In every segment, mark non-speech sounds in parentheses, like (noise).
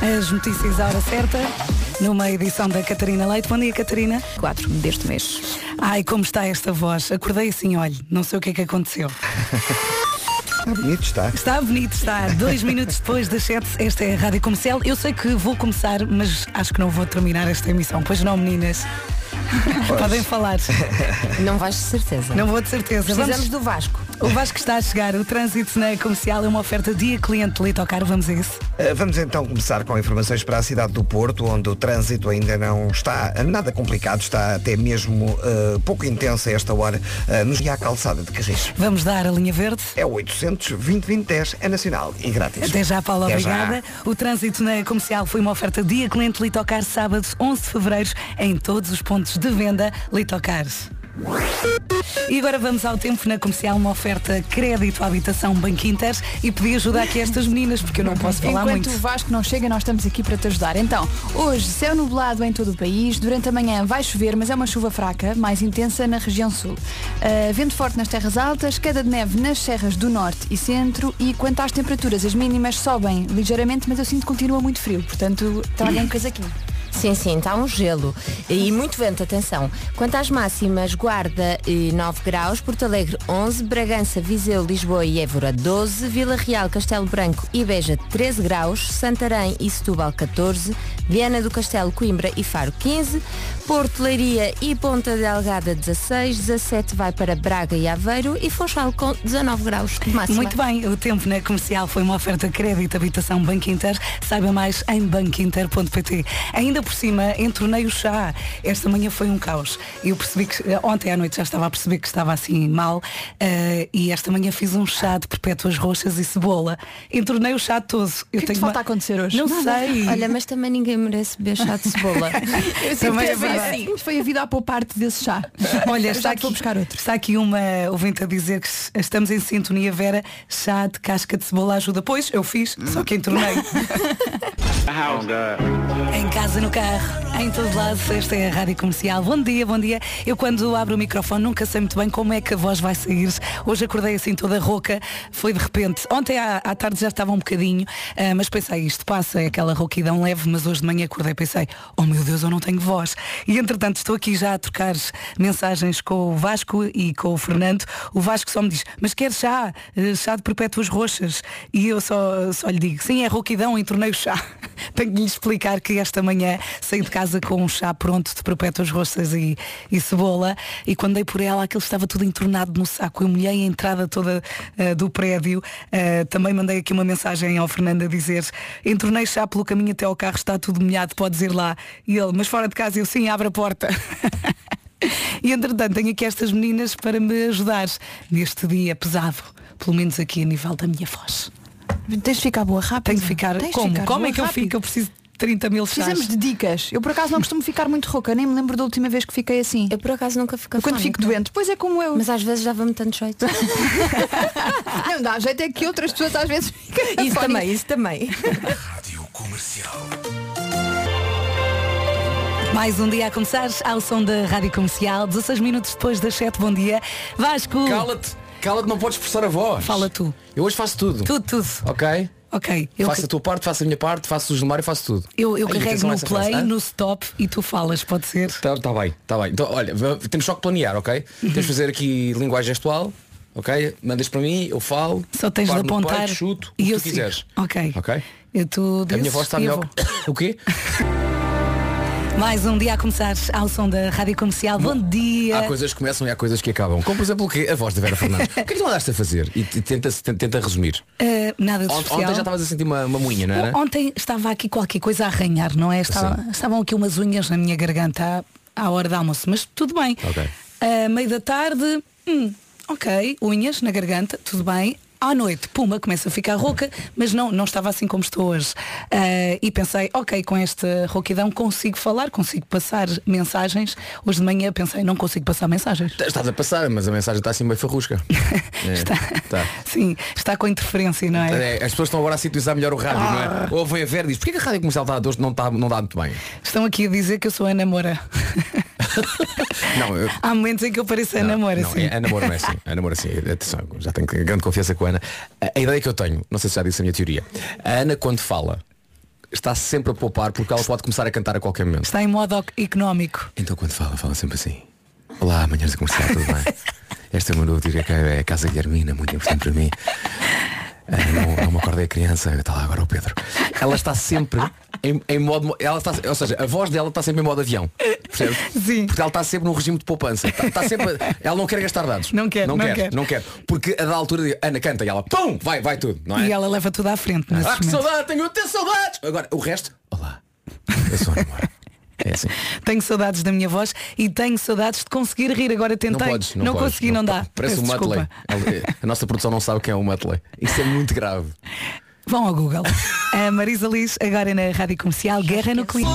As notícias à hora certa, numa edição da Catarina Leite. Bom dia, Catarina. 4 deste mês. Ai, como está esta voz? Acordei assim, olha, não sei o que é que aconteceu. Está bonito, está. Está bonito, está. Dois minutos depois das sete, esta é a Rádio Comercial. Eu sei que vou começar, mas acho que não vou terminar esta emissão. Pois não, meninas? Podem falar. Não vais de certeza. Não vou de certeza. Precisamos Vamos- do Vasco. O Vasco está a chegar. O trânsito na comercial é uma oferta dia cliente Litocar. Vamos a isso. Uh, Vamos então começar com informações para a cidade do Porto, onde o trânsito ainda não está nada complicado, está até mesmo uh, pouco intenso a esta hora, uh, nos e à calçada de Carris. Vamos dar a linha verde. É o 800 2010 é nacional e grátis. Até já, Paula, Até já. obrigada. O trânsito na comercial foi uma oferta dia cliente Litocar, sábado 11 de fevereiro, em todos os pontos de venda Litocars. E agora vamos ao tempo na comercial, uma oferta crédito à habitação Banco Inter e pedi ajuda aqui a estas meninas, porque eu não posso falar Enquanto muito. o Vasco não chega, nós estamos aqui para te ajudar. Então, hoje, céu nublado em todo o país. Durante a manhã vai chover, mas é uma chuva fraca, mais intensa na região sul. Ah, vento forte nas terras altas, queda de neve nas serras do norte e centro. E quanto às temperaturas, as mínimas sobem ligeiramente, mas eu sinto que continua muito frio. Portanto, tragam um casaquinho. Sim, sim, está um gelo. E muito vento, atenção. Quanto às máximas, Guarda eh, 9 graus, Porto Alegre 11, Bragança, Viseu, Lisboa e Évora 12, Vila Real, Castelo Branco e Beja 13 graus, Santarém e Setúbal 14, Viana do Castelo, Coimbra e Faro 15, Porto, Leiria e Ponta Delgada 16, 17 vai para Braga e Aveiro e Funchal com 19 graus de máxima. Muito bem, o tempo na comercial foi uma oferta crédito habitação Banco Inter. Saiba mais em banquinter.pt. Ainda por cima, entornei o chá. Esta manhã foi um caos. Eu percebi que eh, ontem à noite já estava a perceber que estava assim mal eh, e esta manhã fiz um chá de perpétuas roxas e cebola. Entornei o chá todo. Eu O que é que te falta acontecer hoje? Não Nada. sei. Olha, mas também ninguém merece beber chá de cebola. (laughs) Eu Também é verdade. Assim. Foi a vida a poupar-te desse chá. (laughs) Olha, está aqui, vou buscar outro. está aqui uma ouvinte a dizer que estamos em sintonia Vera, chá de casca de cebola ajuda. Pois, eu fiz, só que entornei. (laughs) Em casa, no carro, em todo lado, esta é a Rádio Comercial. Bom dia, bom dia. Eu quando abro o microfone nunca sei muito bem como é que a voz vai sair. Hoje acordei assim toda rouca, foi de repente. Ontem à, à tarde já estava um bocadinho, ah, mas pensei, isto passa, é aquela rouquidão leve, mas hoje de manhã acordei e pensei, oh meu Deus, eu não tenho voz. E entretanto estou aqui já a trocar mensagens com o Vasco e com o Fernando. O Vasco só me diz, mas quer chá? Eh, Chá de perpétuas roxas. E eu só, só lhe digo, sim, é rouquidão, entornei o chá. (laughs) Tenho de lhe explicar que esta manhã saí de casa com um chá pronto de perpétuas roxas e, e cebola e quando dei por ela aquilo estava tudo entornado no saco. Eu molhei a entrada toda eh, do prédio. Eh, também mandei aqui uma mensagem ao Fernando a dizer entornei chá pelo caminho até ao carro, está tudo molhado, podes ir lá. E ele, mas fora de casa, eu sim, abre a porta. (laughs) E entretanto tenho aqui estas meninas para me ajudar neste dia pesado, pelo menos aqui a nível da minha voz. Tens de ficar boa rápido. Tenho de ficar. Tens como? ficar como é que eu rápido. fico? Eu preciso de 30 mil chás. Precisamos de dicas. Eu por acaso não costumo ficar muito rouca, nem me lembro da última vez que fiquei assim. Eu por acaso nunca fico Quando fico doente, pois é como eu. Mas às vezes dava-me tanto jeito. (laughs) Não dá jeito é que outras pessoas às vezes ficam Isso também, isso também. (laughs) Mais um dia a começar ao som da Rádio Comercial, 16 minutos depois das 7, bom dia. Vasco, Cala-te, cala-te, não podes forçar a voz. fala tu. Eu hoje faço tudo. Tudo, tudo. Ok? Ok. Eu, faço a tua parte, faço a minha parte, faço o Gilmar e faço tudo. eu, eu Ai, carrego no play, frase, hã? no stop e tu falas, pode ser? Tá, tá bem, tá bem. Então, olha, temos só que planear, ok? Temos de fazer aqui linguagem gestual, ok? Mandas para mim, eu falo. Só tens de apontar peito, chuto, e o que eu tu sigo. quiseres. Ok. Ok? Eu tu A minha voz está melhor. que- (laughs) o quê? (laughs) Mais um dia a começar ao som da Rádio Comercial. Bom dia. Há coisas que começam e há coisas que acabam. Como por exemplo o quê? A voz da Vera Fernandes. (laughs) o que é que tu andaste a fazer? E tenta, tenta, tenta resumir. Uh, nada de Ont- especial. Ontem já estavas a sentir uma, uma moinha, não era? Ontem estava aqui qualquer coisa a arranhar, não é? Estava- estavam aqui umas unhas na minha garganta à, à hora do almoço, mas tudo bem. Ok. Uh, meio da tarde, hum, ok, unhas na garganta, tudo bem. À noite, puma, começa a ficar rouca, mas não, não estava assim como estou hoje. Uh, e pensei, ok, com esta rouquidão consigo falar, consigo passar mensagens. Hoje de manhã pensei, não consigo passar mensagens. Estás a passar, mas a mensagem está assim meio farrusca. (laughs) É, Está, tá. Sim, está com interferência, não é? É, as pessoas estão agora a sintonizar melhor o rádio, não Ah. é? Ou vem a ver e diz, porquê que a rádio comercial está hoje não, está, não dá muito bem? Estão aqui a dizer que eu sou a namora. (laughs) Não, eu, Há momentos em que eu pareço a namora, não, sim. é- a namoro não é assim. A namoro assim. Atenção, já tenho grande confiança com a Ana. A, a ideia que eu tenho, não sei se já disse a minha teoria. A Ana quando fala, está sempre a poupar porque ela pode começar a cantar a qualquer momento. Está em modo económico. Então quando fala, fala sempre assim. Olá, manhãs de comercial, tudo bem? (laughs) Esta é uma notícia que é a Casa Guilhermina, muito importante para mim. Não, não me acordei a criança, está lá agora o Pedro. Ela está sempre em, em modo. Ela está, ou seja, a voz dela está sempre em modo avião. Percebe? Sim. Porque ela está sempre num regime de poupança. Está, está sempre, ela não quer gastar dados. Não quer, não, não quer, quer. não quer. Porque a da altura de Ana canta e ela pum, vai, vai tudo, não é? E ela leva tudo à frente. Ah, que saudade, tenho até saudades! Agora, o resto, olá. Eu sou a namora. É assim. (laughs) Tenho saudades da minha voz e tenho saudades de conseguir rir. Agora tentei. Não podes, não, podes, consegui, não, dá. Parece Peço um Mutley. A nossa produção não sabe quem é o Mutley. Isso é muito grave. Vão ao Google. A Marisa Liz, agora na Rádio Comercial, Guerra Nuclear.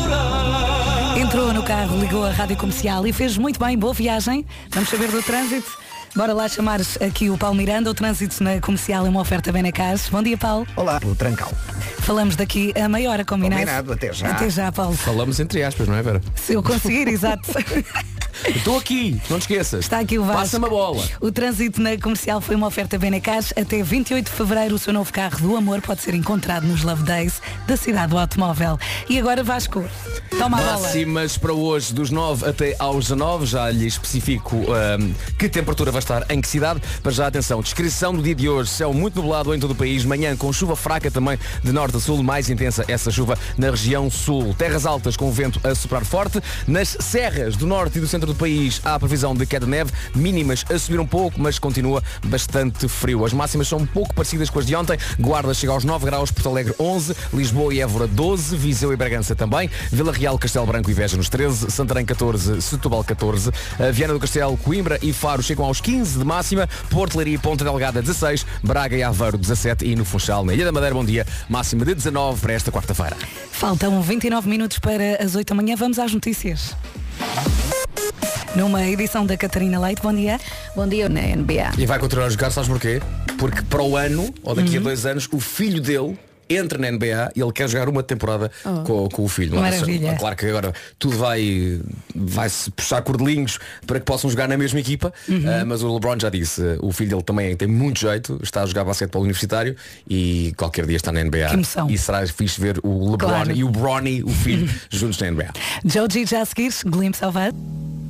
Entrou no carro, ligou a Rádio Comercial e fez muito bem, boa viagem. Vamos saber do trânsito. Bora lá chamar aqui o Paulo Miranda. O trânsito na comercial é uma oferta bem na casa. Bom dia, Paulo. Olá, o Trancal. Falamos daqui a meia hora combinado. Combinado, até já. Até já, Paulo. Falamos entre aspas, não é, Vera? Se eu conseguir, (laughs) exato. Estou aqui, não te esqueças. Está aqui o Vasco. Passa-me a bola. O trânsito na comercial foi uma oferta Benecas. Até 28 de fevereiro, o seu novo carro do amor pode ser encontrado nos Love Days da cidade do automóvel. E agora, Vasco, toma a bola. Máximas para hoje, dos 9 até aos 19, já lhe especifico ahm, que temperatura vai estar em que cidade. Mas já atenção, descrição do dia de hoje, céu muito nublado em todo o país, manhã com chuva fraca também de norte a sul, mais intensa essa chuva na região sul. Terras altas com vento a soprar forte. Nas serras do norte e do centro do país há a previsão de queda de neve, mínimas a subir um pouco, mas continua bastante frio. As máximas são um pouco parecidas com as de ontem. Guarda chega aos 9 graus, Porto Alegre 11, Lisboa e Évora 12, Viseu e Bragança também, Vila Real, Castelo Branco e Veja nos 13, Santarém 14, Setúbal 14, a Viana do Castelo, Coimbra e Faro chegam aos 15 de máxima, Porto Leiria e Ponta Delgada 16, Braga e Aveiro 17 e no Funchal, na Ilha da Madeira, bom dia, máxima de 19 para esta quarta-feira. Faltam 29 minutos para as 8 da manhã. Vamos às notícias. Numa edição da Catarina Leite, bom dia. Bom dia na NBA. E vai continuar a jogar, sabes porquê? Porque para o ano, ou daqui a dois anos, o filho dele entra na NBA e ele quer jogar uma temporada com, com o filho. É? Maravilha. Claro que agora tudo vai vai se puxar cordelinhos para que possam jogar na mesma equipa, ah, mas o LeBron já disse, o filho dele também tem muito jeito, está a jogar basquetebol universitário e qualquer dia está na NBA. Que emoção. E será fixe ver o LeBron Claro. e o Bronny, o filho, (laughs) juntos na NBA. Joji já a seguir, Glimpse of Us.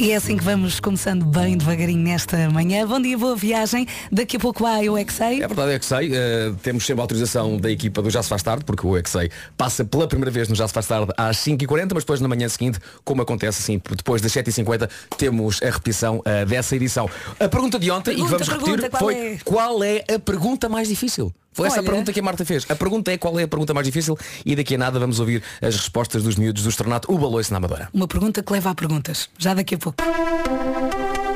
E é assim que vamos começando bem devagarinho nesta manhã. Bom dia, boa viagem. Daqui a pouco há que sei. É verdade, é que sei. eh, temos sempre a autorização da equipa do Já se faz tarde, porque o Exei passa pela primeira vez no Já se faz tarde às 5h40, mas depois na manhã seguinte, como acontece assim, depois das 7h50, temos a repetição eh, dessa edição. A pergunta de ontem, e que Pergunta, vamos repetir, pergunta, qual foi é? qual é a pergunta mais difícil? Foi essa a pergunta que a Marta fez. A pergunta é qual é a pergunta mais difícil e daqui a nada vamos ouvir as respostas dos miúdos do Estornato, o Baloiço na Amadora. Uma pergunta que leva a perguntas. Já daqui a pouco.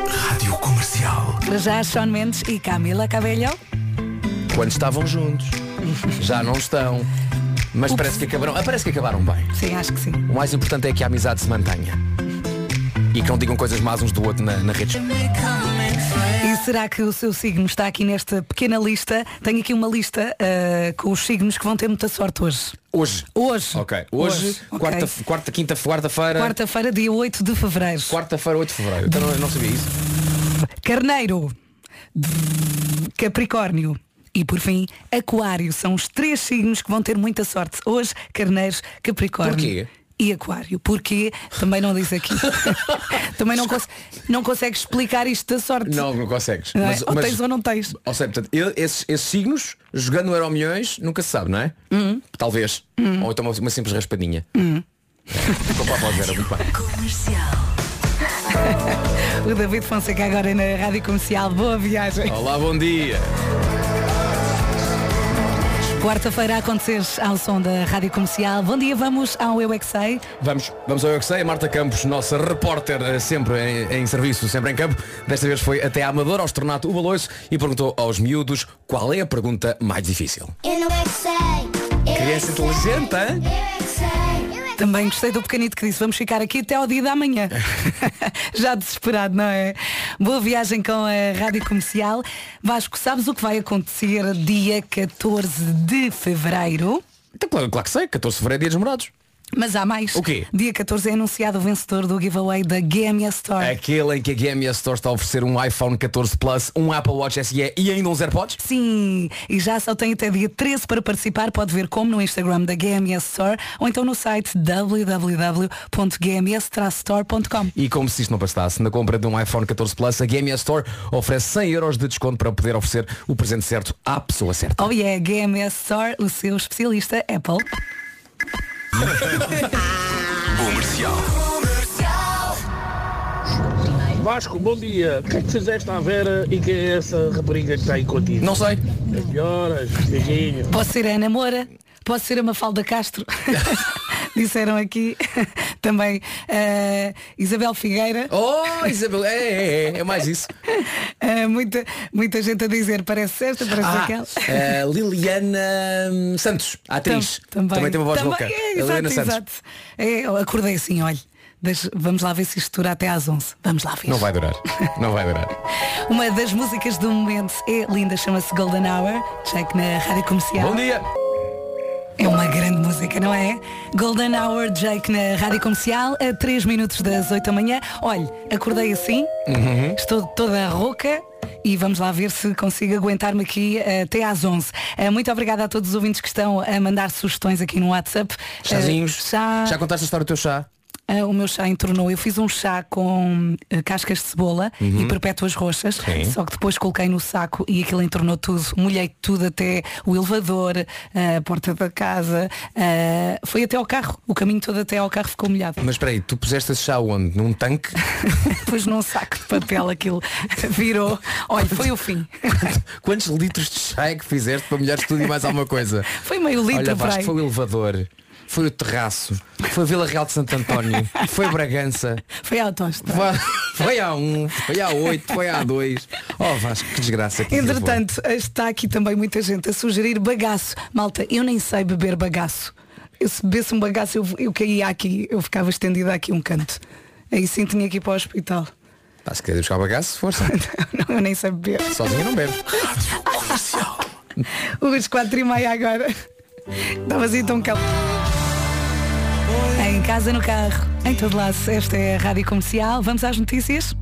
Rádio Comercial. Para já, Sean Mendes e Camila Cabello. Quando estavam juntos, já não estão, mas Ups. parece que acabaram, ah, parece que acabaram bem. Sim, acho que sim. O mais importante é que a amizade se mantenha. E que não digam coisas más uns do outro na, na rede. E será que o seu signo está aqui nesta pequena lista? Tenho aqui uma lista ah, com os signos que vão ter muita sorte hoje. Hoje. Hoje. Ok. Hoje, ok. quarta, quarta, quinta, quarta-feira. Quarta-feira, dia 8 de fevereiro. Quarta-feira, 8 de fevereiro. Então não, não sabia isso. Carneiro. Capricórnio. E por fim, Aquário. São os três signos que vão ter muita sorte. Hoje, Carneiros, Capricórnio. Porquê? E Aquário. Porquê? Também não diz aqui. (laughs) Também não, cons não consegue explicar isto da sorte. Não, não consegues. Não é? ou tens ou não tens. Ou seja, portanto, ele- esses, esses signos, jogando no Euro Milhões, nunca se sabe, não é? Hum. Talvez. Ou então uma, uma simples raspadinha. (laughs) Ficou voz, Vera, muito bem. (laughs) O David Fonseca agora na Rádio Comercial. Boa viagem. Olá, bom dia. Quarta-feira a acontecer ao som da Rádio Comercial. Bom dia, vamos ao Eu é. Vamos, vamos ao Eu. A Marta Campos, nossa repórter eh, sempre em, em serviço, sempre em campo. Desta vez foi até à Amadora, ao Estornato, o Baloiço, e perguntou aos miúdos qual é a pergunta mais difícil. Eu não é que sei. É Criança inteligente, hein? Também gostei do pequenito que disse, vamos ficar aqui até ao dia da manhã. (laughs) Já desesperado, não é? Boa viagem com a Rádio Comercial. Vasco, sabes o que vai acontecer dia 14 de Fevereiro? Então, claro, claro que sei, 14 de fevereiro é dia dos namorados. Mas há mais. O quê? Dia 14 é anunciado o vencedor do giveaway da GMS Store. Aquele em que a GMS Store está a oferecer um iPhone 14 Plus, um Apple Watch SE e ainda uns AirPods? Sim, e já só tem até dia 13 para participar. Pode ver como no Instagram da GMS Store ou então no site www.gms-store.com. E como se isto não bastasse, na compra de um iPhone 14 Plus, a GMS Store oferece 100 euros de desconto para poder oferecer o presente certo à pessoa certa. Oh yeah, GMS Store, o seu especialista Apple. (laughs) Comercial. Vasco, bom dia. O que é que fizeste à Vera e quem é essa rapariga que está aí contigo? Não sei. As melhoras, beijinho. Pode ser a Ana Moura, pode ser a Mafalda Castro. (laughs) Disseram aqui (laughs) também eh, Isabel Figueira. Oh, Isabel, é, é, é, é mais isso. (laughs) Eh, muita, muita gente a dizer, parece esta, parece Ah, aquela. eh, Liliana hum, Santos, atriz. Tam- também. tem uma voz Também, rouca. é, Liliana exato, Santos. exato. É, acordei assim, olha. Vamos lá ver se isto dura até às 11. Vamos lá ver. Não vai durar. Não vai durar. (laughs) Uma das músicas do momento é linda, chama-se Golden Hour. Jake na rádio comercial. Bom dia. É uma grande música, não é? Golden Hour, Jake na rádio comercial, a 3 minutos das 8 da manhã. Olha, acordei assim, Uhum. estou toda rouca. E vamos lá ver se consigo aguentar-me aqui eh, até às 11. Eh, muito obrigada a todos os ouvintes que estão a mandar sugestões aqui no WhatsApp. Eh, Chazinhos. chá, Já contaste a história do teu chá? Ah, o meu chá entornou. Eu fiz um chá com ah, cascas de cebola e perpétuas roxas, Sim. só que depois coloquei no saco e aquilo entornou tudo. Molhei tudo até o elevador, ah, a porta da casa, foi até ao carro. O caminho todo até ao carro ficou molhado. Mas espera aí, tu puseste esse chá onde? Num tanque? (laughs) Pus num saco de papel aquilo virou. Olha, foi o fim. Quantos litros de chá é que fizeste para molhares tudo e mais alguma coisa? Foi meio litro Olha, Vasco, foi o elevador, foi o terraço, foi a Vila Real de Santo António, foi Bragança, Foi a autosta. foi, a 1, foi a 8, foi a 2. Oh Vasco, que desgraça. que Entretanto, está aqui também muita gente a sugerir bagaço. Malta, eu nem sei beber bagaço. Eu se bebesse um bagaço, eu, eu caía aqui, eu ficava estendida aqui um canto. Aí sim tinha que ir para o hospital. Pá, se queres buscar bagaço, força. (laughs) Não, eu nem sei beber. Sozinho não bebe. Comercial. (laughs) Os quatro e meia agora. Estava assim tão calmo. Casa, no carro, em todo lado, esta é a Rádio Comercial. Vamos às notícias?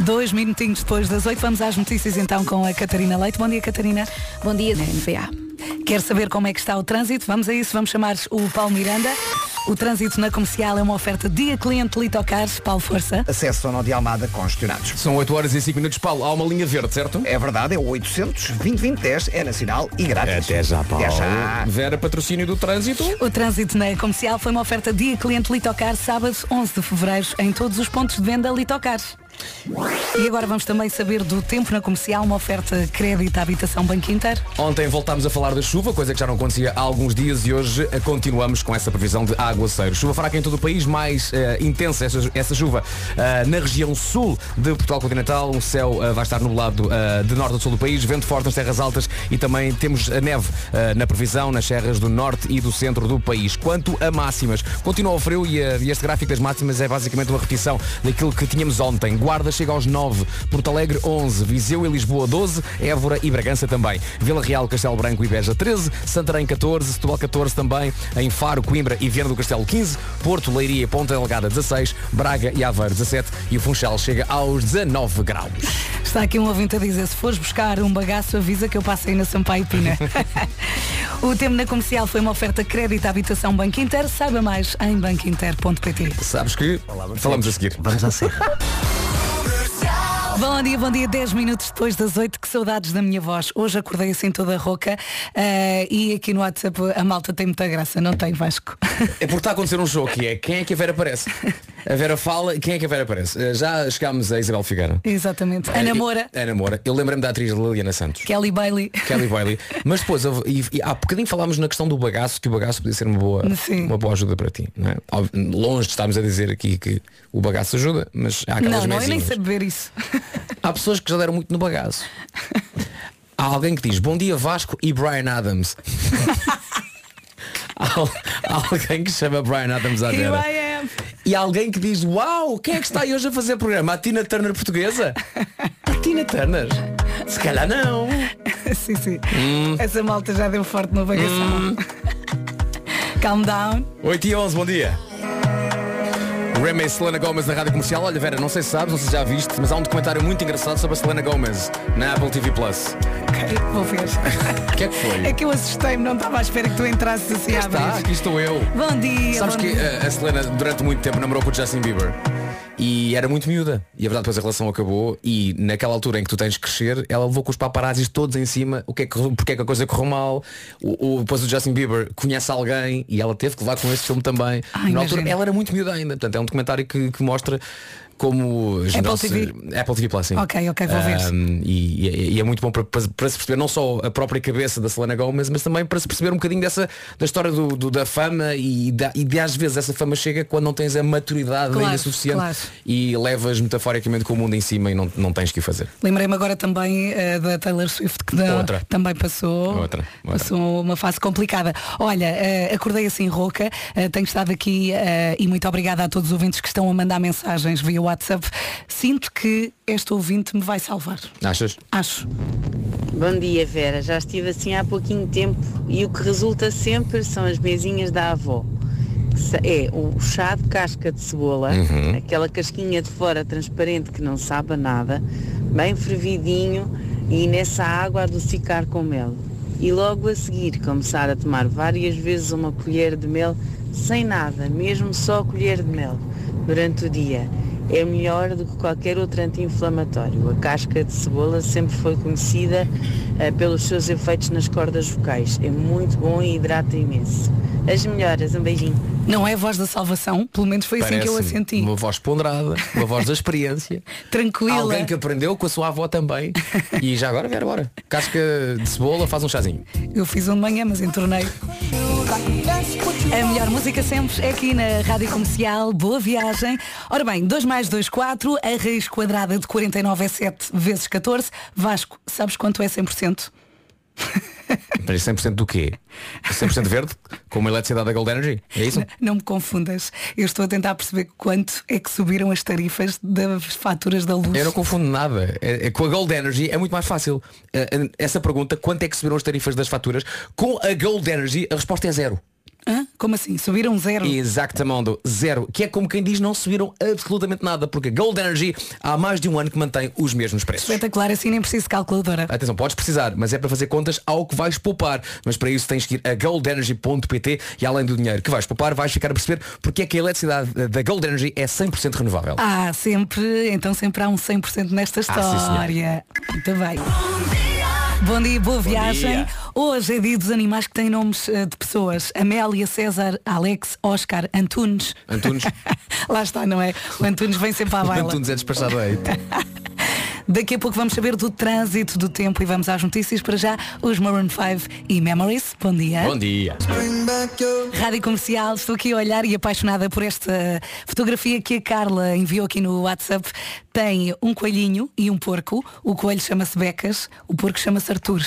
Dois minutinhos depois das oito, vamos às notícias então com a Catarina Leite. Bom dia, Catarina. Bom dia. NBA. Quer saber como é que está o trânsito? Vamos a isso, vamos chamar o Paulo Miranda. O trânsito na comercial é uma oferta dia cliente Litocars. Paulo Força. Acesso ao nó de Almada congestionados. São 8 horas e 5 minutos, Paulo. Há uma linha verde, certo? É verdade, é o 800 2010 é nacional e grátis. Até já, Paulo. Até já. Vera, patrocínio do trânsito. O trânsito na comercial foi uma oferta dia cliente Litocar, sábado 11 de fevereiro, em todos os pontos de venda Litocar. E agora vamos também saber do tempo na comercial, uma oferta crédito à habitação Banco Inter. Ontem voltámos a falar da chuva, coisa que já não acontecia há alguns dias e hoje eh, continuamos com essa previsão de aguaceiro. Chuva fraca em todo o país, mais eh, intensa essa, essa chuva eh, na região sul de Portugal continental. O céu eh, vai estar nublado de norte a sul do país, vento forte nas terras altas e também temos a neve na previsão nas serras do norte e do centro do país. Quanto a máximas, continua o frio e, e este gráfico das máximas é basicamente uma repetição daquilo que tínhamos ontem. Guarda chega aos 9, Porto Alegre 11, Viseu e Lisboa 12, Évora e Bragança também. Vila Real, Castelo Branco e Beja 13, Santarém 14, Setúbal 14 também, em Faro, Coimbra e Viana do Castelo 15, Porto, Leiria e Ponta Delgada 16, Braga e Aveiro 17 e o Funchal chega aos 19 graus. Está aqui um ouvinte a dizer, se fores buscar um bagaço, avisa que eu passei na Sampaio Pina. (laughs) o tempo na comercial foi uma oferta crédito à habitação Banco Inter. Saiba mais em banquinter.pt. Sabes que falamos a seguir. Vamos à (laughs) Rusia Bom dia, bom dia. 10 minutos depois das 8, que saudades da minha voz. Hoje acordei assim toda rouca eh, e aqui no WhatsApp a malta tem muita graça, não tem Vasco? É porque está a acontecer um jogo que é quem é que a Vera aparece? A Vera fala e quem é que a Vera aparece? Eh, Já chegámos a Isabel Figueira. Exatamente. Ana Moura, Ana Moura. Eu lembrei-me da atriz Liliana Santos. Kelly Bailey. Kelly Bailey. Mas depois, houve- e, e há bocadinho falámos na questão do bagaço, que o bagaço podia ser uma boa, Sim. uma boa ajuda para ti. É? Longe de estarmos a dizer aqui que o bagaço ajuda, mas há aquelas Não, não, eu nem beber isso. Há pessoas que já deram muito no bagaço. Há alguém que diz Bom dia Vasco e Brian Adams. (laughs) há, há alguém que chama Brian Adams à. I am. E há alguém que diz Uau, quem é que está aí hoje a fazer programa? A Tina Turner portuguesa? A Tina Turner? Se calhar não. (laughs) sim, sim. Hum. Essa malta já deu forte no bagação. Calm down. 8 e 11, bom dia. Remy e Selena Gomez na Rádio Comercial. Olha, Vera, não sei se sabes, não sei se já viste, mas há um documentário muito engraçado sobre a Selena Gomez na Apple TV Plus. Ok, vou ver. (laughs) O que é que foi? É que eu assustei-me, não estava à espera que tu entrasses assim a Está, aqui estou eu. Bom dia. Sabes bom que dia. a, a Selena durante muito tempo namorou com o Justin Bieber e era muito miúda. E a verdade depois a relação acabou e naquela altura em que tu tens de crescer, ela levou com os paparazzis todos em cima, o que é que, porque é que a coisa correu mal. O, o, depois o Justin Bieber conhece alguém e ela teve que levar com esse filme também. Ai, Na altura ela era muito miúda ainda. Portanto, é um documentário que, que mostra como generosos- TV? Apple TV Plus, sim. Ok, ok, vou ver. Um, e, e- e é muito bom para, para- para se perceber não só a própria cabeça da Selena Gomez, mas também para se perceber um bocadinho dessa da história do, do- da fama e, da, e de às vezes essa fama chega quando não tens a maturidade Claro, ainda suficiente claro. e levas metaforicamente com o mundo em cima e não, não tens que o fazer. Lembrei-me agora também eh, da Taylor Swift que da- também passou, Outra, outra. passou uma fase complicada. Olha, eh, acordei assim rouca, eh, tenho estado aqui e muito obrigada a todos os ouvintes que estão a mandar mensagens via WhatsApp. Sinto que este ouvinte me vai salvar. Achas? Acho. Bom dia, Vera. Já estive assim há pouquinho tempo e o que resulta sempre são as mesinhas da avó. É o chá de casca de cebola, Uhum. aquela casquinha de fora transparente que não sabe nada, bem fervidinho e nessa água adocicar com mel. E logo a seguir começar a tomar várias vezes uma colher de mel sem nada, mesmo só a colher de mel, durante o dia. É melhor do que qualquer outro anti-inflamatório. A casca de cebola sempre foi conhecida eh, pelos seus efeitos nas cordas vocais. É muito bom e hidrata imenso. As melhoras, um beijinho. Não é a voz da salvação, pelo menos foi assim que eu a senti. Uma voz ponderada, uma voz da experiência. (laughs) Tranquila. Alguém que aprendeu com a sua avó também. E já agora, Vera, bora. Casca de cebola, faz um chazinho. Eu fiz um de manhã, mas entornei. A melhor música sempre é aqui na Rádio Comercial. Boa viagem. Ora bem, 2 mais 2, 4. A raiz quadrada de 49 é 7 vezes 14. Vasco, sabes quanto é 100%? Mas 100% do quê? 100% verde? Como a eletricidade da Gold Energy? É isso? Não me confundas. Eu estou a tentar perceber quanto é que subiram as tarifas das faturas da luz. Eu não confundo nada. É- é- com a Gold Energy é muito mais fácil. Eh, eh, Essa pergunta, quanto é que subiram as tarifas das faturas? Com a Gold Energy, a resposta é zero. Hã? Como assim? Subiram zero? Exatamente, zero. Que é como quem diz, não subiram absolutamente nada, porque a Gold Energy há mais de um ano que mantém os mesmos preços. Espetacular, assim nem preciso de calculadora. Atenção, podes precisar, mas é para fazer contas ao que vais poupar. Mas para isso tens que ir a goldenergy.pt e além do dinheiro que vais poupar, vais ficar a perceber porque é que a eletricidade da Gold Energy é 100% renovável. Ah, sempre, então sempre há um 100% nesta Ah, sim, história. Muito bem. Bom dia, boa viagem. dia. Hoje é dia dos animais que têm nomes eh, de pessoas. Amélia, César, Alex, Oscar, Antunes. Antunes. (laughs) Lá está, não é? O Antunes vem sempre à O baila. Antunes é despachado aí. (laughs) Daqui a pouco vamos saber do trânsito do tempo e vamos às notícias. Para já, os Maroon 5 e Memories. Bom dia. Bom dia. Rádio Comercial, estou aqui a olhar e apaixonada por esta fotografia que a Carla enviou aqui no WhatsApp. Tem um coelhinho e um porco. O coelho chama-se Becas, o porco chama-se Arthur.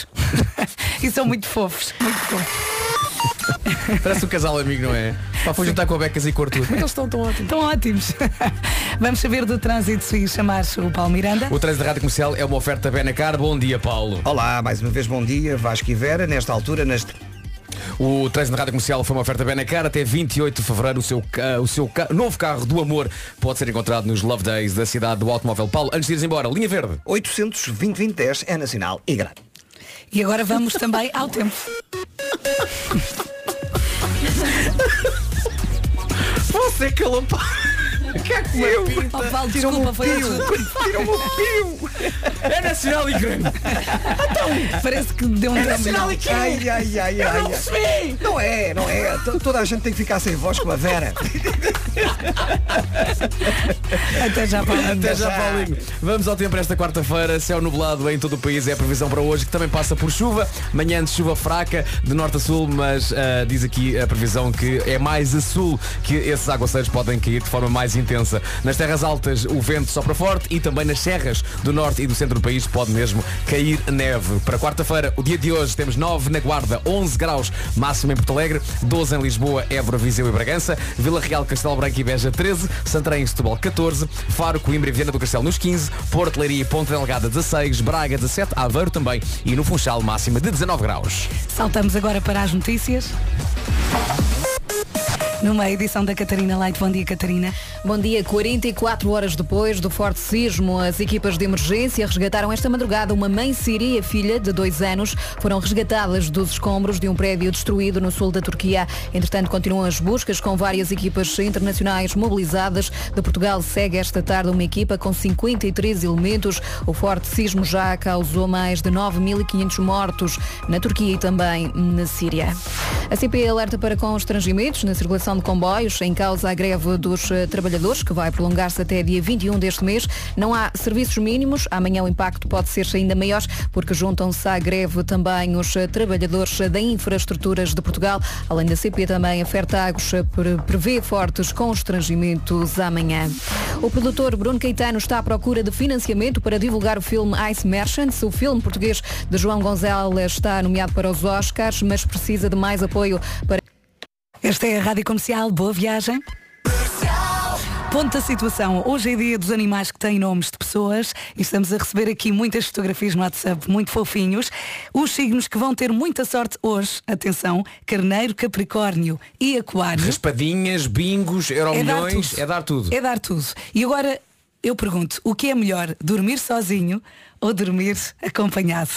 (laughs) e são muito fofos, muito fofos. (laughs) Parece um casal amigo, não é? Pá, foi juntar com a Becas e com o Arthur. Mas eles estão tão ótimos. Estão ótimos. (laughs) Vamos saber do trânsito e chamar o Paulo Miranda. O trânsito da Rádio Comercial é uma oferta Benacar. Bom dia, Paulo. Olá, mais uma vez bom dia, Vasco e Vera, nesta altura, nas... O trânsito da Rádio Comercial foi uma oferta Benacar. Até 28 de Fevereiro o seu, ca- o seu ca- novo carro do amor pode ser encontrado nos Love Days da cidade do automóvel. Paulo, antes de ires embora, linha verde. 820 é nacional e grátis. E agora vamos também ao tempo. Você calou que é que me Oh, Paulo, desculpa, foi Tira-me o pio! É nacional e grande. Parece que deu um tempo. Ai, ai, ai, ai, ai. Não é, não é. T- Toda a gente tem que ficar sem voz com a Vera. Até já, Paulo. Até já. Paulinho. Vamos ao tempo esta quarta-feira. Céu nublado em todo o país. É a previsão para hoje, que também passa por chuva. Manhã de chuva fraca, de norte a sul, mas ah, diz aqui a previsão que é mais a sul que esses aguaceiros podem cair de forma mais intensa. Nas terras altas, o vento sopra forte e também nas serras do norte e do centro do país pode mesmo cair neve. Para quarta-feira, o dia de hoje, temos 9 na Guarda, 11 graus máximo em Porto Alegre, 12 em Lisboa, Évora, Viseu e Bragança, Vila Real, Castelo Branco e Beja 13, Santarém e Setúbal 14, Faro, Coimbra e Viana do Castelo nos 15, Porto Leiria e Ponta Delgada 16, Braga 17, Aveiro também e no Funchal máxima de 19 graus. Saltamos agora para as notícias. Numa edição da Catarina Leite. Bom dia, Catarina. Bom dia. 44 horas depois do forte sismo, as equipas de emergência resgataram esta madrugada uma mãe síria e filha de dois anos. Foram resgatadas dos escombros de um prédio destruído no sul da Turquia. Entretanto, continuam as buscas com várias equipas internacionais mobilizadas. De Portugal segue esta tarde uma equipa com 53 elementos. O forte sismo já causou mais de 9.500 mortos na Turquia e também na Síria. A CP alerta para constrangimentos na circulação de comboios, em causa a greve dos eh, trabalhadores, que vai prolongar-se até dia 21 deste mês. Não há serviços mínimos. Amanhã o impacto pode ser ainda maior, porque juntam-se à greve também os eh, trabalhadores da infraestruturas de Portugal. Além da CP também a Fertagos eh, pre- prevê fortes constrangimentos amanhã. O produtor Bruno Caetano está à procura de financiamento para divulgar o filme Ice Merchants. O filme português de João Gonzalez está nomeado para os Oscars, mas precisa de mais apoio para Esta é a Rádio Comercial. Boa viagem. Ponto da situação. Hoje é dia dos animais que têm nomes de pessoas e estamos a receber aqui muitas fotografias no WhatsApp, muito fofinhos. Os signos que vão ter muita sorte hoje, atenção, Carneiro, Capricórnio e Aquário. Raspadinhas, bingos, euromilhões, é dar tudo. É dar tudo. E agora eu pergunto, o que é melhor, dormir sozinho ou dormir acompanhado?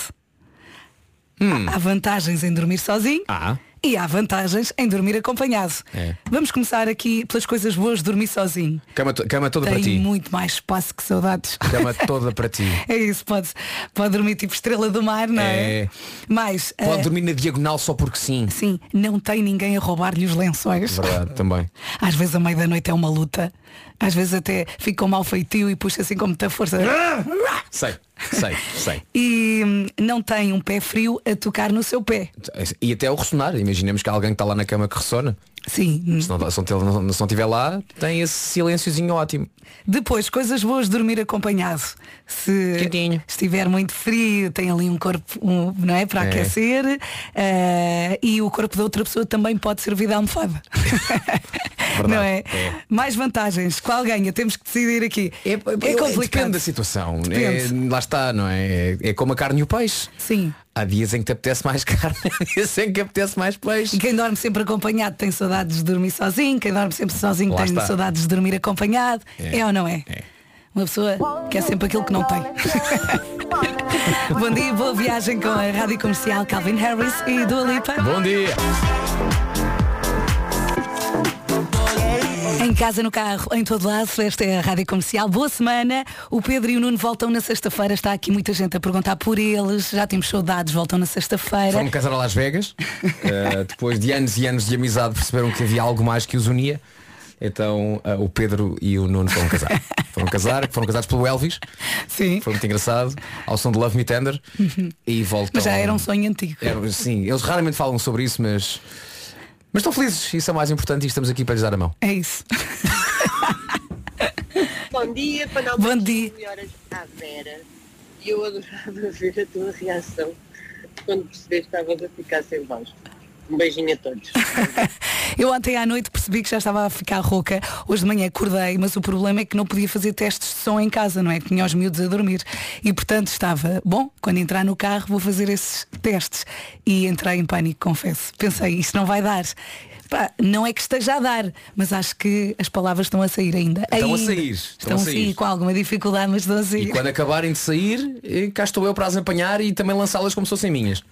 Há vantagens em dormir sozinho Ah, e há vantagens em dormir acompanhado. É. Vamos começar aqui pelas coisas boas de dormir sozinho. cama, cama toda para Tem ti. muito mais espaço que saudades. Cama toda para ti. (laughs) É isso, pode, pode dormir tipo estrela do mar, não é? É. Mas, Pode eh, dormir na diagonal só porque sim. sim, não tem ninguém a roubar-lhe os lençóis. Verdade, também. (laughs) Às vezes a meio da noite é uma luta. Às vezes até fica com mau feitio e puxa assim com muita força. Sei, sei, sei. E hum, não tem um pé frio a tocar no seu pé. E até o ressonar. Imaginemos que há alguém que está lá na cama que ressona. Sim. Se não, se não, se não estiver lá, tem esse silênciozinho ótimo. Depois, coisas boas de dormir acompanhado. Se Quentinho. estiver muito frio, tem ali um corpo, um, não é? Para É. aquecer. eh, e o corpo da outra pessoa também pode servir de almofada. (laughs) não é? é. Mais vantagens. Qual ganha? Temos que decidir aqui. É, complicado. Depende da situação. É, Depende. lá está, não é? É como a carne e o peixe. Sim. Há dias em que te apetece mais (laughs) carne, há dias em que apetece mais peixe. E quem dorme sempre acompanhado tem saudades de dormir sozinho, quem dorme sempre sozinho Lá tem está. saudades de dormir acompanhado. É, É. ou não é? É. Uma pessoa quer sempre aquilo que não tem. (laughs) Bom dia, boa viagem com a Rádio Comercial Calvin Harris e Dua Lipa. Bom dia! Em casa, no carro, em todo lado, esta é a Rádio Comercial. Boa semana. O Pedro e o Nuno voltam na sexta-feira. Está aqui muita gente a perguntar por eles. Já temos saudades, voltam na sexta-feira. Foram casar a Las Vegas. Uh, (laughs) depois de anos e anos de amizade perceberam que havia algo mais que os unia. Então uh, o Pedro e o Nuno foram casar. (laughs) Foram casar, foram casados pelo Elvis. Sim. Foi muito engraçado. Ao som de Love Me Tender. E voltam. Mas já era um sonho antigo. Era- sim, eles raramente falam sobre isso, mas. Mas estão felizes, isso é o mais importante e estamos aqui para lhes dar a mão. É isso. (laughs) Bom dia, para Bom dia. melhoras à Vera. E eu adorava ver a tua reação quando percebeste que estavas a ficar sem voz. Um beijinho a todos. (laughs) Eu ontem à noite percebi que já estava a ficar rouca. Hoje de manhã acordei, mas o problema é que não podia fazer testes de som em casa, não é? Que tinha os miúdos a dormir. E portanto estava, bom, quando entrar no carro vou fazer esses testes. E entrei em pânico, confesso. Pensei, isto não vai dar. Pá, não é que esteja a dar, mas acho que as palavras estão a sair ainda. Estão a Ainda. sair, estão a sair. com alguma dificuldade, mas estão a sair. E quando acabarem de sair, eh, cá estou eu para as apanhar e também lançá-las como se fossem minhas.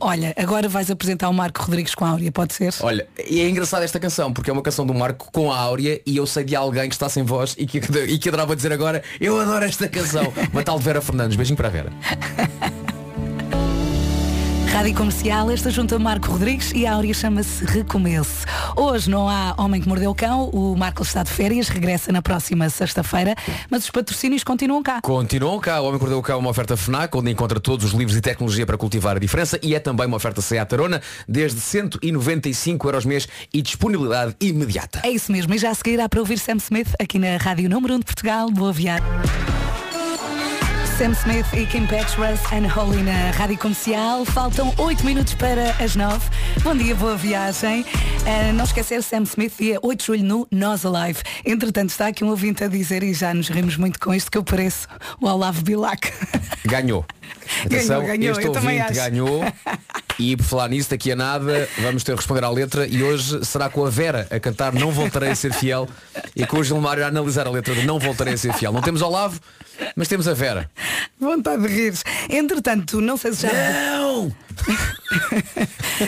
Olha, agora vais apresentar o Marco Rodrigues com a Áurea, pode ser? Olha, e é engraçada esta canção, porque é uma canção do Marco com a Áurea e eu sei de alguém que está sem voz e que, (laughs) e que adorava dizer agora, eu adoro esta canção. (laughs) Uma tal Vera Fernandes. Beijinho para a Vera. Rádio Comercial, esta junta Marco Rodrigues e a Áurea chama-se Recomeço. Hoje não há Homem que Mordeu o Cão, o Marco está de férias, regressa na próxima sexta-feira, mas os patrocínios continuam cá. Continuam cá, o Homem que Mordeu o Cão é uma oferta FNAC, onde encontra todos os livros e tecnologia para cultivar a diferença e é também uma oferta Seat Arona, desde 195 euros mês e disponibilidade imediata. É isso mesmo, e já a seguir há para ouvir Sam Smith aqui na Rádio Número 1 de Portugal. Boa viagem. Sam Smith e Kim Petras and Holly na Rádio Comercial. Faltam 8 minutos para as 9. Bom dia, boa viagem. Ah, não esquecer Sam Smith, dia 8 de julho no Nós Alive. Entretanto, está aqui um ouvinte a dizer, e já nos rimos muito com isto, que eu pareço o Olavo Bilac. Ganhou. Atenção, Ganhou, ganhou, este eu ouvinte ganhou e por falar nisso, daqui a nada vamos ter que responder à letra e hoje será com a Vera a cantar Não Voltarei a Ser Fiel e com o Gilmário a analisar a letra de Não Voltarei a Ser Fiel. Não temos Olavo, mas temos a Vera. Vontade de rir. Entretanto, não sei se já. Não!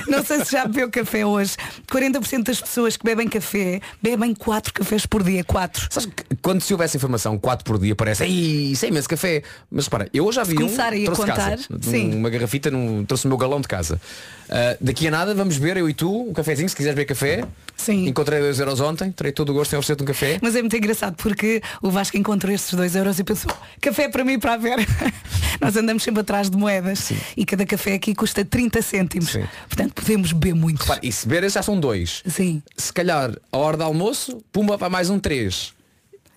Não sei se já bebeu café hoje. 40% das pessoas que bebem café bebem 4 cafés por dia. 4. Sabes que quando se houvesse informação 4 por dia parece Ei, isso é imenso café Mas para, eu já vi Se um a trouxe contar, casa, sim. Uma garrafita, num, trouxe o meu galão de casa Ah, Daqui a nada vamos beber eu e tu Um cafezinho, se quiseres beber café Sim. Encontrei 2 euros ontem Terei todo o gosto em oferecer-te um café Mas é muito engraçado porque o Vasco encontrou estes 2 euros e pensou, café para mim para a Vera. (laughs) Nós andamos sempre atrás de moedas e cada café aqui custa 30 cêntimos. Portanto, podemos beber muito. Repara, E se beber já são dois Sim. Se calhar a hora do almoço Pumba para mais um 3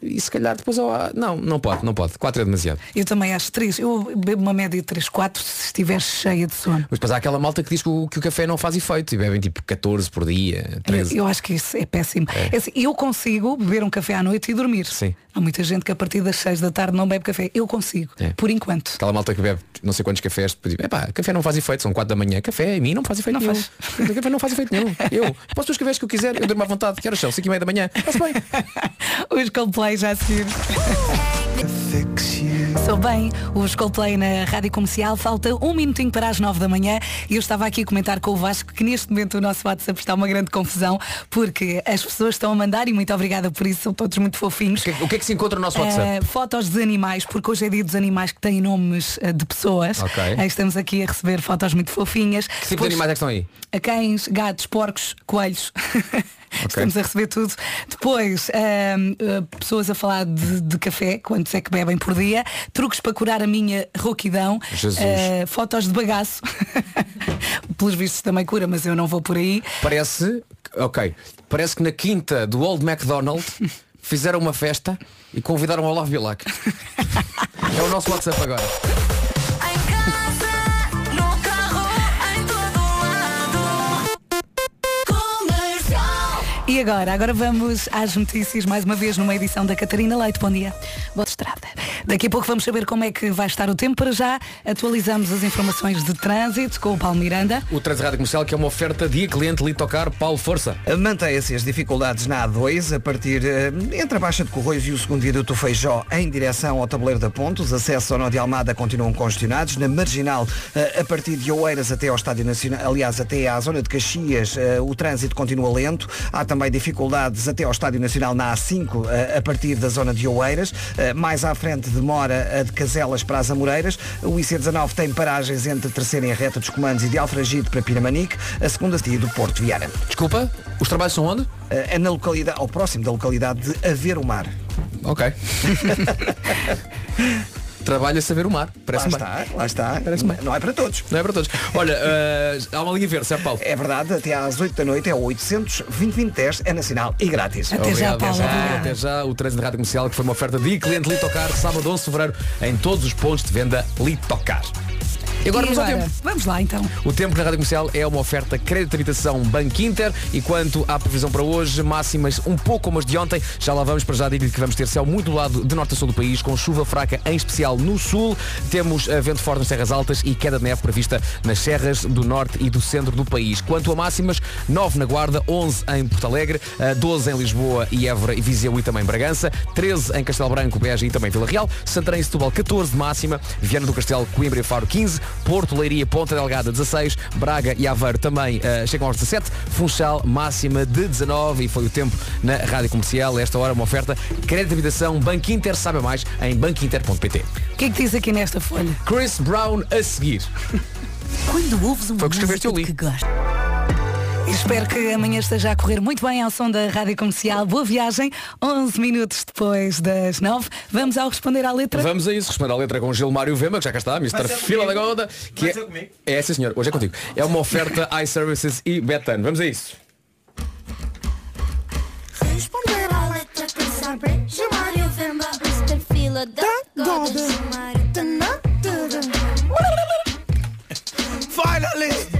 E se calhar depois ao... Não, não pode, não pode 4 é demasiado Eu também acho 3. Eu bebo uma média de 3, 4 se estiver cheia de sono. Mas depois há aquela malta que diz que o, que o café não faz efeito E bebem tipo 14 por dia Eu, 13 eu acho que isso é péssimo. É assim, eu consigo beber um café à noite e dormir. Sim. Há muita gente que a partir das 6 da tarde não bebe café. Eu consigo, É. por enquanto. Aquela malta que bebe não sei quantos cafés, diz, epá, café não faz efeito, são 4 da manhã, café em mim não faz efeito Não nenhum. faz. café não faz efeito nenhum. Eu posso os cafés que eu quiser, eu durmo à vontade, que horas são? 5 e meia da manhã. Está-se bem. (laughs) Os Coldplay já a seguir. Sou bem, os Coldplay na Rádio Comercial falta um minutinho para as nove da manhã e eu estava aqui a comentar com o Vasco que neste momento o nosso WhatsApp está uma grande confusão porque as pessoas estão a mandar e muito obrigada por isso, são todos muito fofinhos. O que, é- o que é que se encontra no nosso WhatsApp? Eh, fotos de animais, porque hoje é dia dos animais que têm nomes eh, de pessoas. Ok. Eh, estamos aqui a receber fotos muito fofinhas. Que tipo de animais é que estão aí? A cães, gatos, porcos, coelhos. (laughs) Estamos a receber tudo. Depois, ahm, ah, pessoas a falar de, de café, quantos é que bebem por dia, truques para curar a minha rouquidão, ah, fotos de bagaço. (laughs) Pelos vistos também cura, mas eu não vou por aí. Parece, ok, parece que na quinta do Old MacDonald (laughs) fizeram uma festa e convidaram o Olavo Bilac. (laughs) é o nosso WhatsApp agora. E agora? Agora vamos às notícias, mais uma vez numa edição da Catarina Leite. Bom dia. Boa estrada. Daqui a pouco vamos saber como é que vai estar o tempo. Para já, atualizamos as informações de trânsito com o Paulo Miranda. O Trânsito Rádio Comercial que é uma oferta dia cliente Litocar Paulo Força. Mantém-se as dificuldades na A2 a partir eh, entre a Baixa de Corroios e o segundo viaduto Feijó em direção ao Tabuleiro da Ponte. Os acessos ao Nó de Almada continuam congestionados. Na Marginal, eh, a partir de Oeiras até ao Estádio Nacional, aliás, até à zona de Caxias, eh, o trânsito continua lento. Há também dificuldades até ao Estádio Nacional na A5 eh, a partir da zona de Oeiras. Eh, Mais à frente demora a de Caselas para as Amoreiras. O IC19 tem paragens entre Terceira e a Reta dos Comandos e de Alfragide para Pinamanique. A segunda do Porto Viana. Desculpa, os trabalhos são onde? É na localidade, ao próximo da localidade de Haver o Mar. Ok. (laughs) Trabalho a saber o mar. Lá Parece-me bem. está, lá está. Parece-me bem. Não é para todos. Não é para todos. Olha, eh, há uma linha verde, certo Paulo? É verdade, até às 8 da noite é o 800 2010 é nacional e grátis. Até já, Obrigado, Paulo. até já. Até já o trânsito da Rádio Comercial que foi uma oferta de cliente Litocar, sábado 11 de fevereiro, em todos os pontos de venda Litocar. E agora E vamos ao agora? tempo. Vamos lá então. O tempo na Rádio Comercial é uma oferta crédito de habitação Banco Inter e quanto à previsão para hoje, máximas um pouco como as de ontem, já lá vamos para já digo que vamos ter céu muito lado de norte a sul do país, com chuva fraca em especial no sul. Temos eh, vento forte nas terras altas e queda de neve prevista nas serras do norte e do centro do país. Quanto a máximas, 9 na Guarda, 11 em Porto Alegre, eh, 12 em Lisboa e Évora e Viseu e também Bragança, 13 em Castelo Branco, Beja e também Vila Real, Santarém e Setúbal 14 de máxima, Viana do Castelo, Coimbra e Faro 15, Porto, Leiria, Ponta Delgada 16, Braga e Aveiro também eh, chegam aos 17, Funchal máxima de 19 e foi o tempo na Rádio Comercial. Esta hora uma oferta crédito de habitação Banco Inter, sabe mais em banquinter.pt. O que é que diz aqui nesta folha? Chris Brown a seguir. (laughs) Quando ouves o que que gostas. Espero que amanhã esteja a correr muito bem ao som da Rádio Comercial. Boa viagem. 11 minutos depois das 9. Vamos ao Responder à Letra. Vamos a isso. Responder à Letra com Gilmário Vema, que já cá está, Mr. Fila da Goda. Que é... é essa, senhor. Hoje é contigo. É uma oferta (laughs) iServices e Betan. Vamos a isso. Responder à letra, pensar bem. Gilmário Vema, Mr. Fila da Goda. Finally!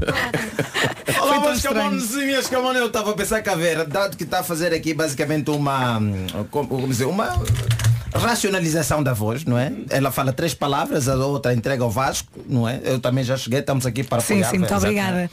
(laughs) Olá, tão meus e minhas camones. Eu estava a pensar que a Vera, dado que está a fazer aqui basicamente uma, como, dizer, uma racionalização da voz, não é? Ela fala três palavras, a outra entrega ao Vasco, não é? Eu também já cheguei, estamos aqui para Sim, apoiar. sim, muito obrigada.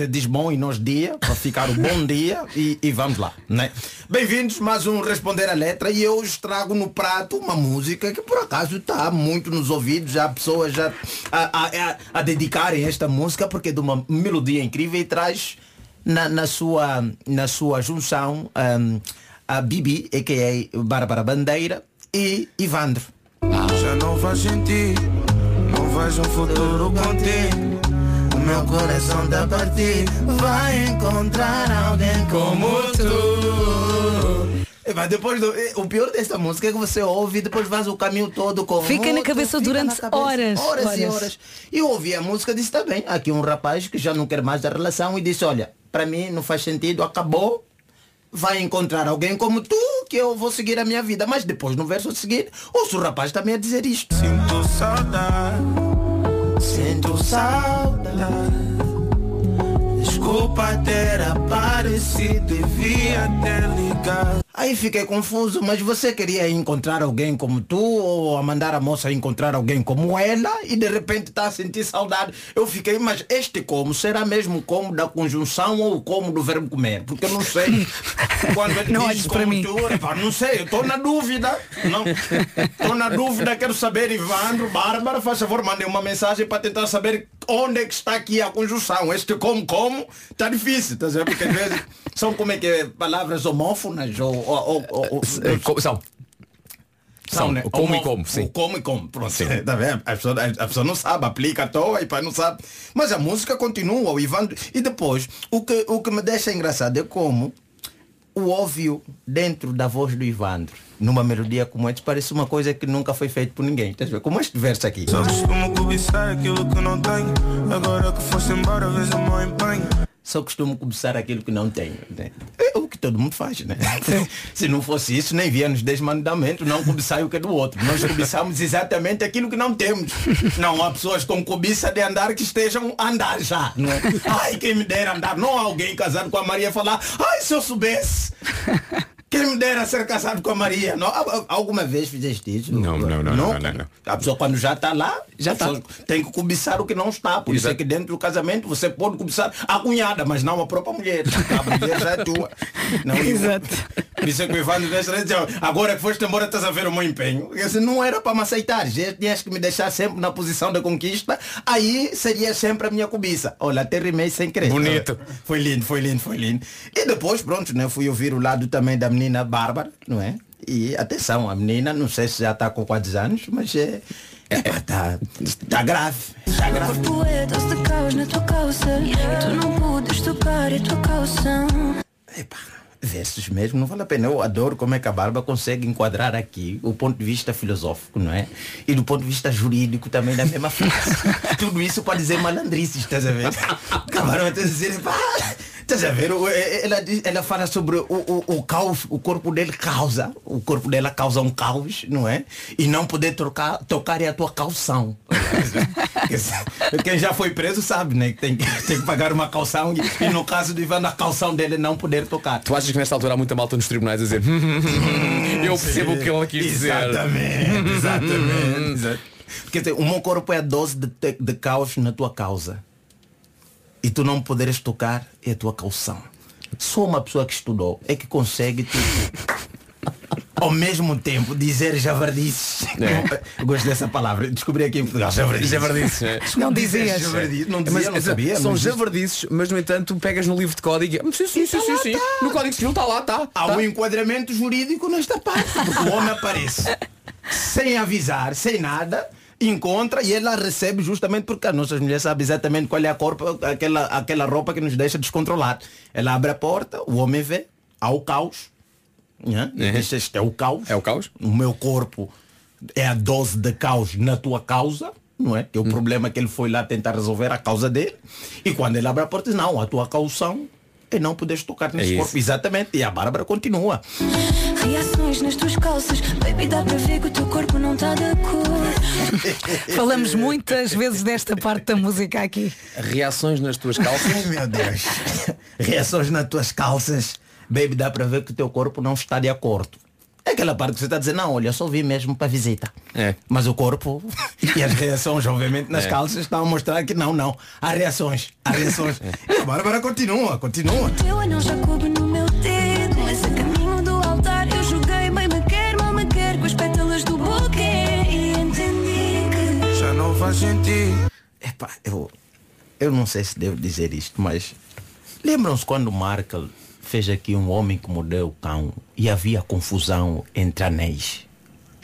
Você diz bom e nós dia, para ficar o bom dia e, e vamos lá. Né? Bem-vindos, mais um Responder a Letra e eu hoje trago no prato uma música que por acaso está muito nos ouvidos, já pessoas já a, a, a, a dedicarem esta música porque é de uma melodia incrível e traz na, na sua, na sua junção um, a Bibi, a.k.a. Bárbara Bandeira e Ivandro. Já não faz sentido, não vejo um futuro contigo. O meu coração tá partido, vai encontrar alguém como tu. Mas depois do, o pior desta música é que você ouve e depois faz o caminho todo com Fica na cabeça durante horas, horas e horas. horas. E eu ouvi a música e disse, tá bem, aqui um rapaz que já não quer mais a relação e disse, olha, para mim não faz sentido, acabou, vai encontrar alguém como tu que eu vou seguir a minha vida. Mas depois no verso a seguir, ouço o rapaz também a dizer isto. Sinto saudade, sinto saudade. Desculpa ter aparecido, devia ter ligado. Aí fiquei confuso, mas você queria encontrar alguém como tu ou a mandar a moça encontrar alguém como ela e de repente está a sentir saudade. Eu fiquei, mas este como será mesmo como da conjunção ou como do verbo comer? Porque eu não sei. (laughs) Quando ele Não diz como mim. tu, epá, não sei, eu estou na dúvida. Não, estou na dúvida, quero saber, Ivandro, Bárbara, faz favor, mandem uma mensagem para tentar saber onde é que está aqui a conjunção. Este como, como, está difícil, tá certo? Porque às vezes são como é que é, palavras homófonas ou, ou, ou- ou- co- São. São, né? como e como, sim. o Como e como, pronto. (laughs) Tá vendo? A pessoa, a pessoa não sabe, aplica à toa e pá, não sabe. Mas a música continua, o Ivandro. E depois, o que, o que me deixa engraçado é como o óbvio dentro da voz do Ivandro, numa melodia como esta, parece uma coisa que nunca foi feita por ninguém. Tá vendo? Como este verso aqui. Só costumo cobiçar aquilo que não tenho. Agora que foste embora, vejo o meu empenho. Só costumo cobiçar aquilo que não tenho. Né? Todo mundo faz, né? (laughs) Se não fosse isso, nem via nos 10 mandamentos, não cobiçar o que é do outro. Nós cobiçamos exatamente aquilo que não temos. Não há pessoas com cobiça de andar que estejam a andar já. Não é? (laughs) Ai, quem me dera andar. Não há alguém casado com a Maria falar, ai, se eu soubesse. Quem me dera ser casado com a Maria? Não, alguma vez fizeste isso? Não, não, não, não, não, não. A pessoa quando já está lá, Já tá. tem que cobiçar o que não está. Por isso é Exato. que dentro do casamento você pode cobiçar a cunhada, mas não a própria mulher. A mulher já é tua. Não, Exato. Por isso é que o deixa dizer, agora que foste embora estás a ver o meu empenho. Esse não era para me aceitar. Já tinhas que me deixar sempre na posição da conquista. Aí seria sempre a minha cobiça. Olha, até rimei sem querer. Bonito. Foi lindo, foi lindo, foi lindo. E depois, pronto, né, fui ouvir o lado também da menina Bárbara, não é? E atenção, a menina, não sei se já está com quantos anos, mas é. Epá, tá, tá grave. Tá grave. Versos mesmo, não vale a pena. Eu adoro como é que a Barba consegue enquadrar aqui o ponto de vista filosófico, não é? E do ponto de vista jurídico também da mesma frase. (laughs) Tudo isso para dizer malandrices, estás a ver? (laughs) Está a dizer, pá, estás a ver? O- eh, Ela, ela fala sobre o, o, o caos, o corpo dele causa, o corpo dela causa um caos, não é? E não poder trocar, tocar é a tua calção. (laughs) Quem já foi preso sabe, né? Tem, que- tem que pagar uma calção e, e no caso do Ivan, a calção dele não poder tocar. Tu achas que nesta altura há muita malta nos tribunais a dizer eu percebo o que ele quis dizer. Exatamente, exatamente. (laughs) Exa- Quer dizer, o meu corpo é a dose de, de caos na tua causa. E tu não poderes tocar é a tua calção. Só uma pessoa que estudou é que consegue tipo, (laughs) ao mesmo tempo dizer javardices. Eu gosto dessa palavra. Descobri aqui em Portugal. Javardices. Javardices, é. Não dizias. javardices. Não Mas, dizia, não sabia. são mas javardices, mas no entanto pegas no livro de código. e- Sim, sim, sim, sim, sim. No código civil está lá, está. Há um enquadramento jurídico nesta parte. Porque o homem aparece (laughs) sem avisar, sem nada, encontra e ela recebe justamente porque as nossas mulheres sabem exatamente qual é a corpo, aquela, aquela roupa que nos deixa descontrolar. Ela abre a porta, o homem vê, há o caos. Né? Diz, Este é o caos. É o caos. O meu corpo é a dose de caos na tua causa. Não é? Que é o problema que ele foi lá tentar resolver a causa dele. E quando ele abre a porta, diz, não, a tua caução e não poderes tocar nesse isso. corpo. Exatamente. E a Bárbara continua. Reações nas tuas calças Baby, dá para ver que o teu corpo não está de cor (laughs) Falamos muitas vezes desta parte da música aqui. Reações nas tuas calças. Ai, meu Deus. (laughs) Reações nas tuas calças. Baby, dá para ver que o teu corpo não está de acordo. É aquela parte que você está dizendo, não, olha, eu só vim mesmo para visita. É. Mas o corpo (laughs) e as reações, obviamente, nas É. calças estão a mostrar que não, não. Há reações. Há reações. E a Bárbara continua, continua. Já coube no meu dedo Mas a caminho do altar eu joguei Bem me quer, mal me quer Com as pétalas do buquê E entendi que Já não faz sentido. Epá, eu, eu não sei se devo dizer isto, mas lembram-se quando o Markle fez aqui um homem que mordeu o cão e havia confusão entre anéis?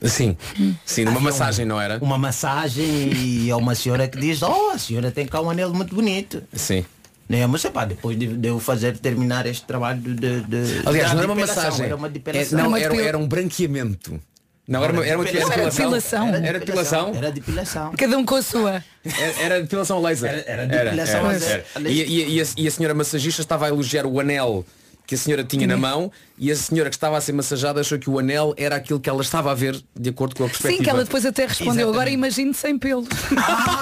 Sim, sim, numa Havia massagem, não era? Uma massagem e é uma senhora que diz, oh, a senhora tem cá um anel muito bonito. Sim. Né? Mas epá, depois de, de eu fazer terminar este trabalho de. de Aliás, não era uma depilação, massagem. Era uma É, depilação. não, era, era um branqueamento. Não, era uma, era uma depilação. Era depilação? Era depilação. Cada um com a sua. Era, era depilação laser. Era depilação era, laser. era. E, e- e a, e a senhora massagista estava a elogiar o anel que a senhora tinha na mão e a senhora que estava a ser massajada achou que o anel era aquilo que ela estava a ver de acordo com a perspectiva. Sim, que ela depois até respondeu. Agora imagino sem pelo.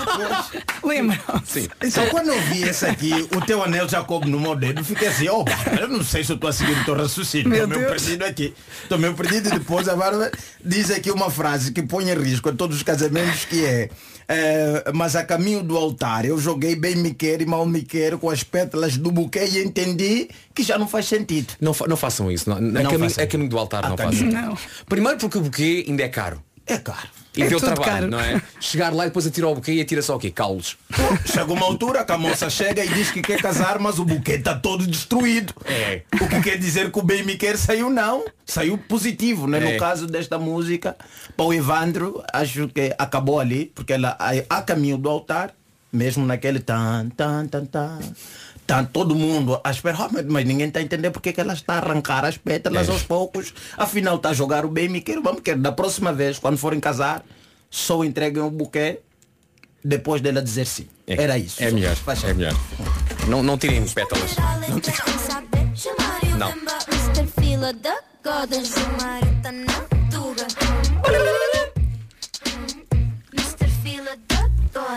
(laughs) Lembram? Sim. Então quando eu vi esse aqui, o teu anel já coube no meu dedo, fiquei assim, oh, eu não sei se eu estou a seguir o teu raciocínio. Meu Estou meio perdido aqui. Estou meio perdido e depois a Bárbara diz aqui uma frase que põe em risco a todos os casamentos que é eh, mas a caminho do altar eu joguei bem me quer e mal me quer com as pétalas do buquê e entendi que já não faz sentido. Não, fa- não façam isso. Não, a, Não caminho, façam. a caminho do altar A não caminho. façam. Não. Primeiro porque o buquê ainda é caro. É caro. E É deu trabalho, caro. não é? (laughs) Chegar lá e depois atira o buquê e atira só o quê? Caulos. Chega uma altura que a moça chega e diz que quer casar, mas o buquê está todo destruído. É. O que quer dizer que o bem me quer saiu não. Saiu positivo, né? É. No caso desta música, para o Evandro, acho que acabou ali, porque ela a, a caminho do altar, mesmo naquele tan, tan, tan, tan. Tá todo mundo a esperar, "Oh, mas- mas ninguém está a entender porque que ela está a arrancar as pétalas É. aos poucos. Afinal está a jogar o bem me quer, vamos quer. Da próxima vez, quando forem casar, só entreguem o buquê depois dela dizer sim. É. Era isso. É melhor. Faz É melhor. Não, não tirem pétalas. Não. Mr. Fila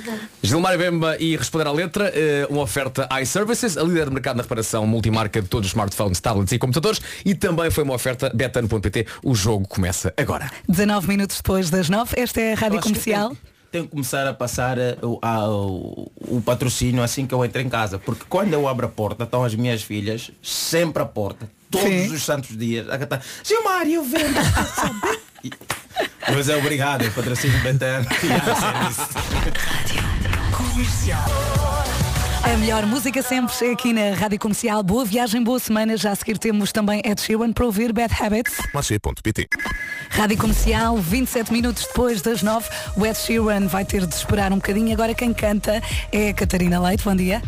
da Goda Gilmário Bemba e responder à letra, eh, uma oferta iServices, a líder de mercado na reparação multimarca de todos os smartphones, tablets e computadores e também foi uma oferta betano.pt. O jogo começa agora. 19 minutos depois das 9. Esta é a Rádio Comercial. Tem que começar a passar eh, o, a- o- o patrocínio assim que eu entro em casa. Porque quando eu abro a porta, estão as minhas filhas sempre à porta. Todos Sim. os santos dias. A cantar, Gilmar, eu vendo. (laughs) Mas é obrigado, patrocínio Betano. (laughs) A melhor música sempre aqui na Rádio Comercial. Boa viagem, boa semana. Já a seguir temos também Ed Sheeran para ouvir Bad Habits. Machê.pt Rádio Comercial, 27 minutos depois das 9. O Ed Sheeran vai ter de esperar um bocadinho. Agora quem canta é a Catarina Leite. Bom dia.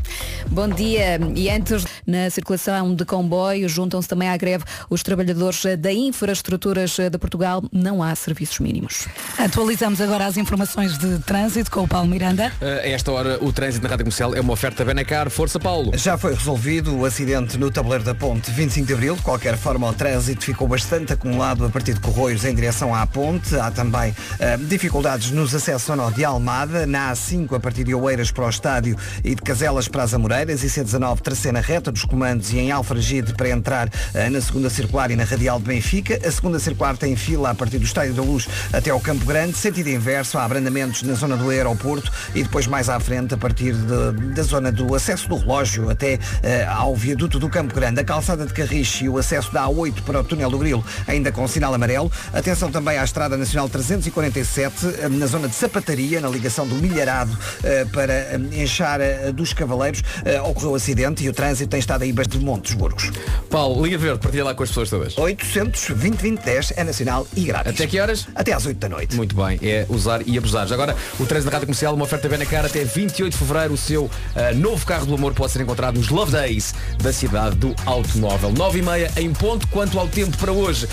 Bom dia. E antes, na circulação de comboio, juntam-se também à greve os trabalhadores da Infraestruturas de Portugal. Não há serviços mínimos. Atualizamos agora as informações de trânsito com o Paulo Miranda. Eh, a esta hora, o trânsito na Rádio Comercial é uma oferta Benacar. Força, Paulo. Já foi resolvido o acidente no tabuleiro da ponte 25 de Abril. De qualquer forma, o trânsito ficou bastante acumulado a partir de Corroios em direção à ponte. Há também eh, dificuldades nos acessos ao nó de Almada, na A5 a partir de Oeiras para o estádio e de Caselas para as Amoreiras, e C19 terceira reta dos comandos e em Alfragide para entrar eh, na segunda circular e na radial de Benfica. A segunda circular tem fila a partir do Estádio da Luz até ao Campo Grande, sentido inverso, há abrandamentos na zona do aeroporto e depois mais à frente a partir de- da zona do acesso do relógio até eh, ao viaduto do Campo Grande. A calçada de Carriche e o acesso da A8 para o túnel do Grilo ainda com sinal amarelo. Atenção também à Estrada Nacional 347 eh, na zona de Sapataria, na ligação do Milharado eh, para Enxar eh, dos Cavaleiros. eh, Ocorreu acidente e o trânsito tem estado aí bastante de Montes Burgos. Paulo, linha verde, partilha lá com as pessoas todas. 800 2010 é nacional e grátis. Até que horas? Até às 8 da noite. Muito bem, é usar e abusar. Agora, o trânsito da Rádio Comercial, uma oferta Benacar até 28 de Fevereiro. O seu ah, novo carro do amor pode ser encontrado nos Love Days da cidade do automóvel. 9 e meia em ponto. Quanto ao tempo para hoje,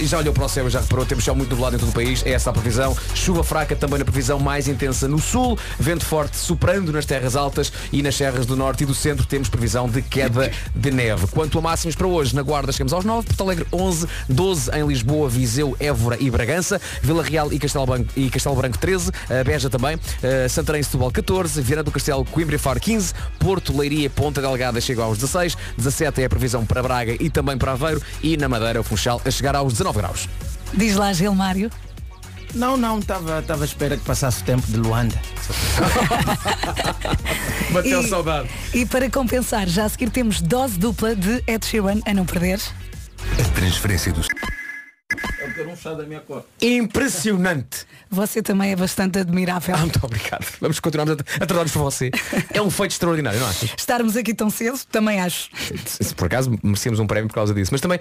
e já olhou para o céu já para o tempo céu muito nublado em todo o país. É essa a previsão. Chuva fraca também na previsão mais intensa no sul. Vento forte soprando nas terras altas e nas serras do norte e do centro temos previsão de queda de neve. Quanto a máximos para hoje, na Guarda chegamos aos 9, Porto Alegre 11, 12 em Lisboa, Viseu, Évora e Bragança, Vila Real e Castelo Branco, e Castelo Branco 13, eh, Beja também, eh, Santarém e Setúbal 14, Viana do Castelo, Coimbra e Faro 15, Porto, Leiria e Ponta Delgada chegam aos 16, 17 é a previsão para Braga e também para Aveiro e na Madeira o Funchal a chegar aos 19 graus. Diz lá, Gilmário. Não, não, estava estava à espera que passasse o tempo de Luanda. (laughs) Bateu E- saudade. E para compensar, já a seguir temos dose dupla de Ed Sheeran a não perder. A transferência dos. Um da minha cor. Impressionante. Você também é bastante admirável. Ah, muito obrigado. Vamos continuar a a tratar-nos por você. É um feito extraordinário, não achas? Estarmos aqui tão cedo, também acho. Se por acaso merecemos um prémio por causa disso. Mas também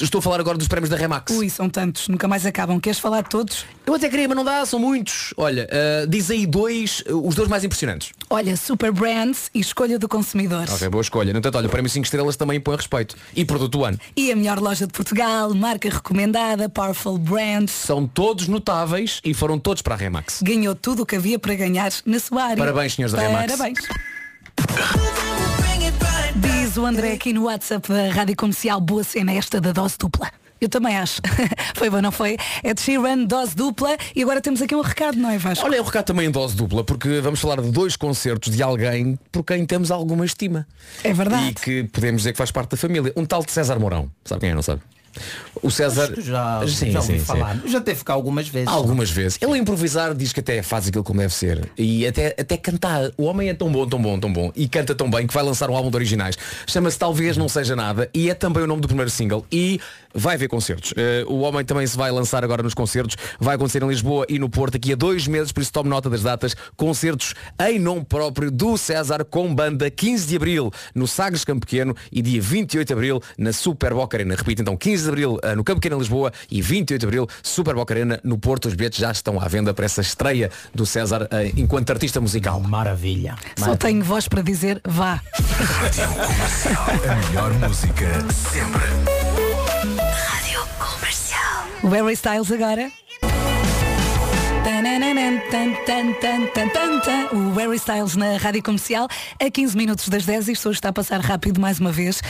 estou a falar agora dos prémios da Remax. Ui, são tantos, nunca mais acabam. Queres falar de todos? Eu até queria, mas não dá, são muitos. Olha, ah, diz aí dois, ah, os dois mais impressionantes. Olha, Super Brands e escolha do consumidor. Ok, boa escolha. No entanto, olha, o prémio 5 estrelas também impõe respeito. E produto do ano. E a melhor loja de Portugal, marca recomendada, Powerful Brands. São todos notáveis e foram todos para a Remax. Ganhou tudo o que havia para ganhar na sua área. Parabéns, senhores da Remax. Parabéns. Diz o André aqui no WhatsApp da Rádio Comercial, boa cena esta da dose dupla. Eu também acho. (laughs) foi bom, não foi? É de Sheeran, dose dupla. E agora temos aqui um recado, não é Vasco? Olha, o recado também em dose dupla, porque vamos falar de dois concertos de alguém por quem temos alguma estima. É verdade. E que podemos dizer que faz parte da família. Um tal de César Mourão. Sabe quem é, não sabe? O César. Já, Sim, já ouvi sim, sim. falar. Já teve cá algumas vezes. Algumas vezes. Ele a improvisar diz que até faz aquilo como deve ser. E até, até cantar. O homem é tão bom, tão bom, tão bom. E canta tão bem que vai lançar um álbum de originais. Chama-se Talvez Não Seja Nada. E é também o nome do primeiro single. E vai haver concertos. Eh, o homem também se vai lançar agora nos concertos. Vai acontecer em Lisboa e no Porto aqui a dois meses. Por isso tome nota das datas. Concertos em nome próprio do César com banda 15 de Abril no Sagres Campo Pequeno e dia 28 de Abril na Super Boca Arena. Repito, então 15 de Abril eh, no Campo Pequeno em Lisboa e 28 de Abril Super Boca Arena no Porto. Os bilhetes já estão à venda para essa estreia do César eh, enquanto artista musical. Maravilha. Só tenho voz para dizer vá. (laughs) A melhor música sempre. O Harry Styles agora. O Harry Styles na Rádio Comercial a 15 minutos das 10 isto hoje está a passar rápido mais uma vez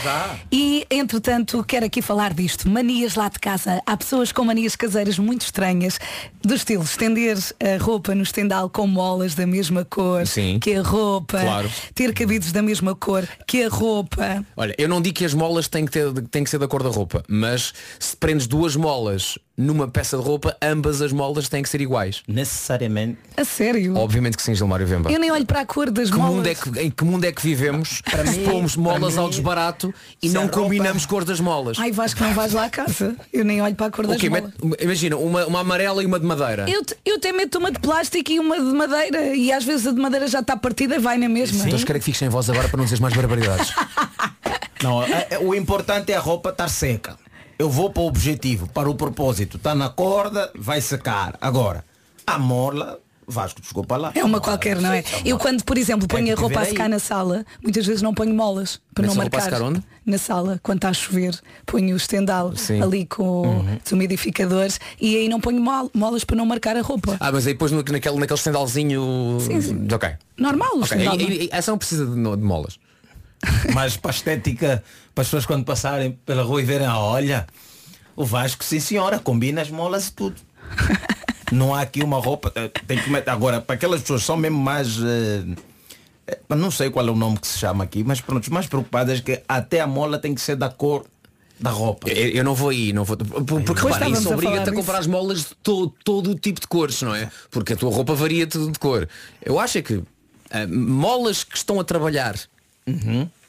e entretanto quero aqui falar disto manias lá de casa há pessoas com manias caseiras muito estranhas do estilo estender a roupa no estendal com molas da mesma cor Sim. que a roupa Claro. ter cabidos da mesma cor que a roupa Olha, eu não digo que as molas têm que, ter, têm que ser da cor da roupa, mas se prendes duas molas numa peça de roupa, ambas as molas têm que ser iguais. Necessariamente. a sério Obviamente que sim, Gilmário Vemba. eu nem olho para a cor das Que molas mundo é que, em que mundo é que vivemos Para se mim- pomos molas ao mim, desbarato e não a roupa- combinamos cor das molas? Ai Vasco, não vais lá à casa. Eu nem olho para a cor das Ok, molas. imagina, uma, uma amarela e uma de madeira. Eu, te- eu até meto uma de plástico e uma de madeira e às vezes a de madeira já está partida e vai na mesma. Então espero que fiques sem voz agora para não dizeres mais barbaridades. (laughs) Não, o importante é a roupa estar seca. Eu vou para o objetivo, para o propósito. Está na corda, vai secar. Agora, a mola, Vasco, desculpa lá. É uma qualquer, não é? Eu quando, por exemplo, ponho que a roupa a secar aí. na sala, muitas vezes não ponho molas para Metes não a roupa a marcar. secar onde? Na sala, quando está a chover, ponho o estendal Sim. ali com Uhum. os umidificadores e aí não ponho mol- molas para não marcar a roupa. Ah, mas aí depois no- naquele, naquele sandalzinho. Sim, sim. Ok. Normal, o Ok, estendal. e- e- e- Essa não precisa de, de molas. (laughs) Mas para a estética, para as pessoas quando passarem pela rua e verem, ah, olha, o Vasco, sim senhora, combina as molas e tudo. (laughs) Não há aqui uma roupa, eh, tem que meter. Agora, para aquelas pessoas são mesmo mais. eh, não sei qual é o nome que se chama aqui, mas pronto, mais preocupadas que até a mola tem que ser da cor da roupa. Eu, eu não vou aí, não vou. por- Porque repara, isso a obriga-te falar a comprar as molas de to- todo o tipo de cores, não é? Porque a tua roupa varia de, de cor. Eu acho é que ah, molas que estão a trabalhar.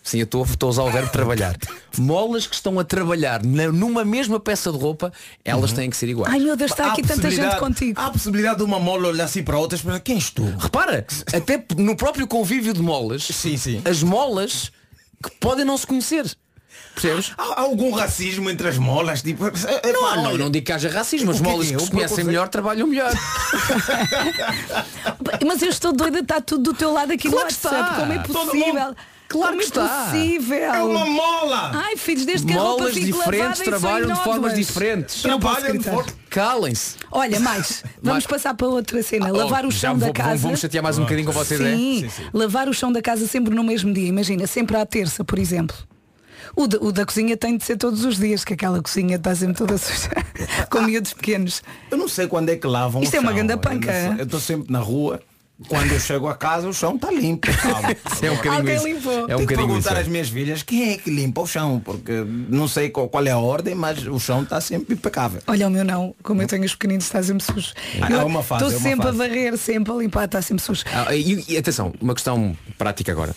Sim, eu estou estou a usar o verbo trabalhar. (laughs) Molas que estão a trabalhar na- numa mesma peça de roupa, elas têm que ser iguais. Ai meu Deus, está Há aqui tanta gente possibilidade- contigo. Há a possibilidade de uma mola olhar assim para outras, para quem és tu? Repara, até no próprio convívio de molas, Sim, sim. as molas que podem não se conhecer. Percebes? Há há algum racismo entre as molas? Tipo, é- é Não, pá, não, não digo que haja racismo, as O que é molas que que é? se O conhecem melhor trabalham melhor. (laughs) Mas eu estou doida, está tudo do teu lado aqui Claro no que WhatsApp. está. Como é Todo possível? Claro Como que é está. possível? É uma mola! Ai, filhos, desde que a roupa Molas fique diferentes trabalham de formas diferentes. Não posso gritar. Calem-se. Olha, (laughs) mais, vamos passar para outra cena. Oh, lavar o chão vou- da casa. vamos chatear mais um bocadinho com vocês, é? sim, Sim, lavar o chão da casa sempre no mesmo dia. Imagina, sempre à terça, por exemplo. O da, o da cozinha tem de ser todos os dias, que aquela cozinha está sempre toda suja, (laughs) com miúdos pequenos. Eu não sei quando é que lavam Isto o é uma chão. Eu panca. Eu estou sempre na rua. Quando eu chego a casa, o chão está limpo. (laughs) calma. É um bocadinho Alguém isso. limpou. É um Tenho que bocadinho perguntar isso. às minhas filhas quem é que limpa o chão, porque não sei qual, qual é a ordem, mas o chão está sempre impecável. Olha o meu não, como eu tenho os pequeninos, está sempre sujo. Ah, Eu é uma fase, Estou é sempre fase. a varrer, sempre a limpar, está sempre sujo. Ah, e, e atenção, uma questão prática agora.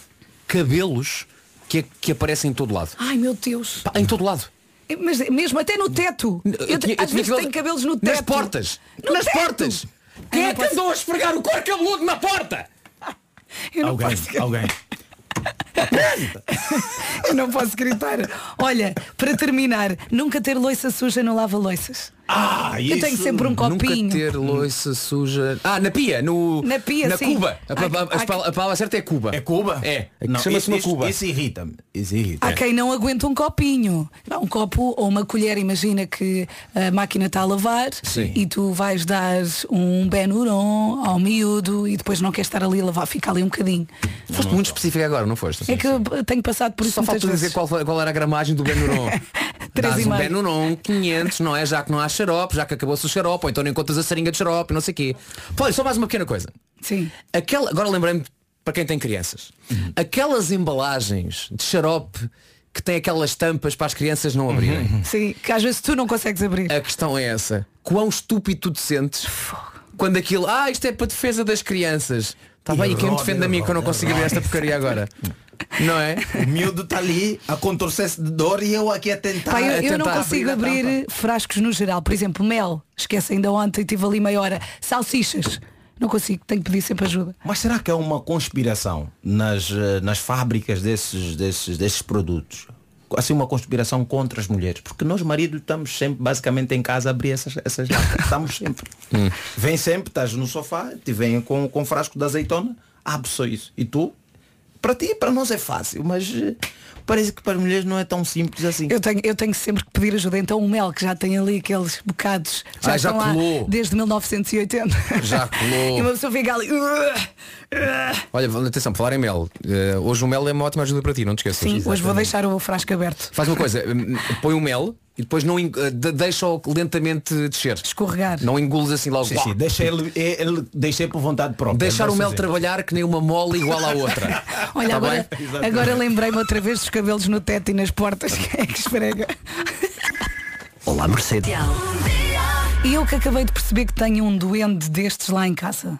Cabelos que, que aparecem em todo lado. Ai meu Deus. Pá, em todo lado. Mas mesmo até no teto. Eu, Eu eu às tinha vezes tenho cabelos no teto. Nas portas. No Nas teto. portas. Quem é que posso- andou a esfregar o cor cabeludo na porta? Eu não Alguém, posso- alguém. (laughs) Eu não posso gritar. Olha, para terminar, nunca ter loiça suja no lava-loiças. Ah, Eu tenho sempre um copinho. Nunca ter loiça suja. Ah, na pia, no. Na pia, na sim. cuba. A, a- a- a palavra certa é cuba. É Cuba? É. Não, Chama-se uma cuba. Isso irrita-me. Isso irrita. Há quem não aguenta um copinho. Um copo ou uma colher, imagina que a máquina está a lavar Sim. e tu vais dar um benuron ao miúdo e depois não queres estar ali a lavar, fica ali um bocadinho. Foste muito específica agora, não foste? É que eu tenho passado por isso Só falta dizer qual, qual era a gramagem do Benuron. (laughs) Dás um. Benuron 500, não é? Já que não há xarope, já que acabou-se o xarope, ou então não encontras a seringa de xarope, não sei o quê. Olha, só mais uma pequena coisa. Sim. Aquela, agora lembrei-me para quem tem crianças. Aquelas embalagens de xarope que têm aquelas tampas para as crianças não abrirem. Sim, que às vezes tu não consegues abrir. A questão é essa. Quão estúpido tu te sentes quando aquilo, ah, isto é para defesa das crianças. Está bem, e quem me defende a mim que eu não consigo abrir esta porcaria agora? (laughs) Não é? O miúdo está ali a contorcer-se de dor e eu aqui a tentar. Pá, eu, a eu não tentar consigo abrir tampa. frascos no geral. Por exemplo, mel. Esquece ainda ontem, tive ali meia hora. Salsichas. Não consigo, tenho que pedir sempre ajuda. Mas será que é uma conspiração nas, eh, nas fábricas desses, desses, desses produtos? Assim uma conspiração contra as mulheres. Porque nós maridos estamos sempre basicamente em casa a abrir essas, essas latas. Estamos sempre. Vem sempre, estás no sofá, te vem com, com frasco de azeitona, abre só isso. E tu? Para ti, para nós é fácil, mas eh, parece que para as mulheres não é tão simples assim. Eu tenho, eu tenho sempre que pedir ajuda. Então o mel, que já tem ali aqueles bocados, já Ah, já estão lá colou. desde 1980. Já colou. (laughs) e uma pessoa fica ali. "Uh, Olha, atenção, falar em mel. eh, hoje o mel é uma ótima ajuda para ti, não te esqueças. Sim, hoje vou deixar o frasco aberto. Faz uma coisa, (laughs) põe o mel e depois não eh, de- deixa-o lentamente descer. Escorregar. Não engules assim logo. Sim, sim, deixa ele, ele deixei por vontade própria. Deixar Ele o mel fazer. trabalhar que nem uma mola igual à outra. (laughs) Olha, Tá agora, agora lembrei-me outra vez dos cabelos no teto e nas portas. (laughs) Quem é que esfrega? Olá, Mercedes. E eu que acabei de perceber que tenho um duende destes lá em casa.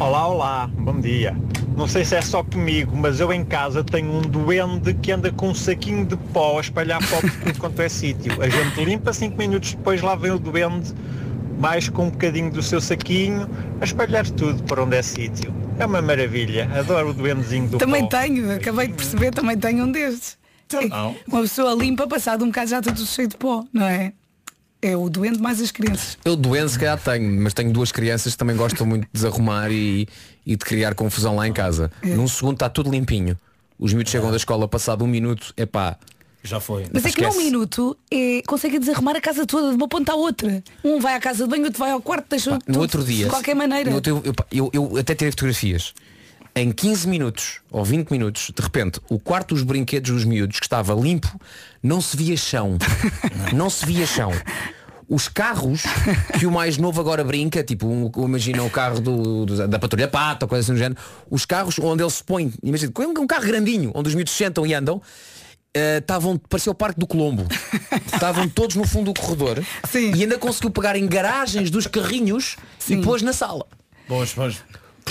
Olá, olá, bom dia. Não sei se é só comigo, mas eu em casa tenho um duende que anda com um saquinho de pó a espalhar pó por tudo quanto é sítio. A gente limpa, cinco minutos depois lá vem o duende, mais com um bocadinho do seu saquinho, a espalhar tudo para onde é sítio. É uma maravilha, adoro o duendezinho do Também pó. tenho, acabei de perceber, também tenho um destes. Não. Uma pessoa limpa, passado um bocado já está tudo cheio de pó, não é? É o doente mais as crianças. Eu doença se calhar tenho, mas tenho duas crianças que também gostam muito de desarrumar e, e de criar confusão lá em casa. É. Num segundo está tudo limpinho. Os miúdos chegam da escola passado um minuto, é pá. Já foi. Mas é que num minuto é, consegue desarrumar a casa toda de uma ponta à outra. Um vai à casa de banho, outro vai ao quarto, deixa No tudo outro dia. de qualquer maneira. no outro- eu, eu- eu até tirei fotografias. Em 15 minutos ou 20 minutos, de repente, o quarto dos brinquedos dos miúdos que estava limpo, não se via chão. (laughs) não se via chão. Os carros que o mais novo agora brinca, tipo, um, imagina o carro do, do- da patrulha pata ou coisa assim do género, os carros onde ele se põe, imagina, um carro grandinho, onde os miúdos sentam e andam, eh, estavam, parecia o Parque do Colombo. Estavam todos no fundo do corredor e ainda conseguiu pegar em garagens dos carrinhos e pôs na sala. Pois, pois.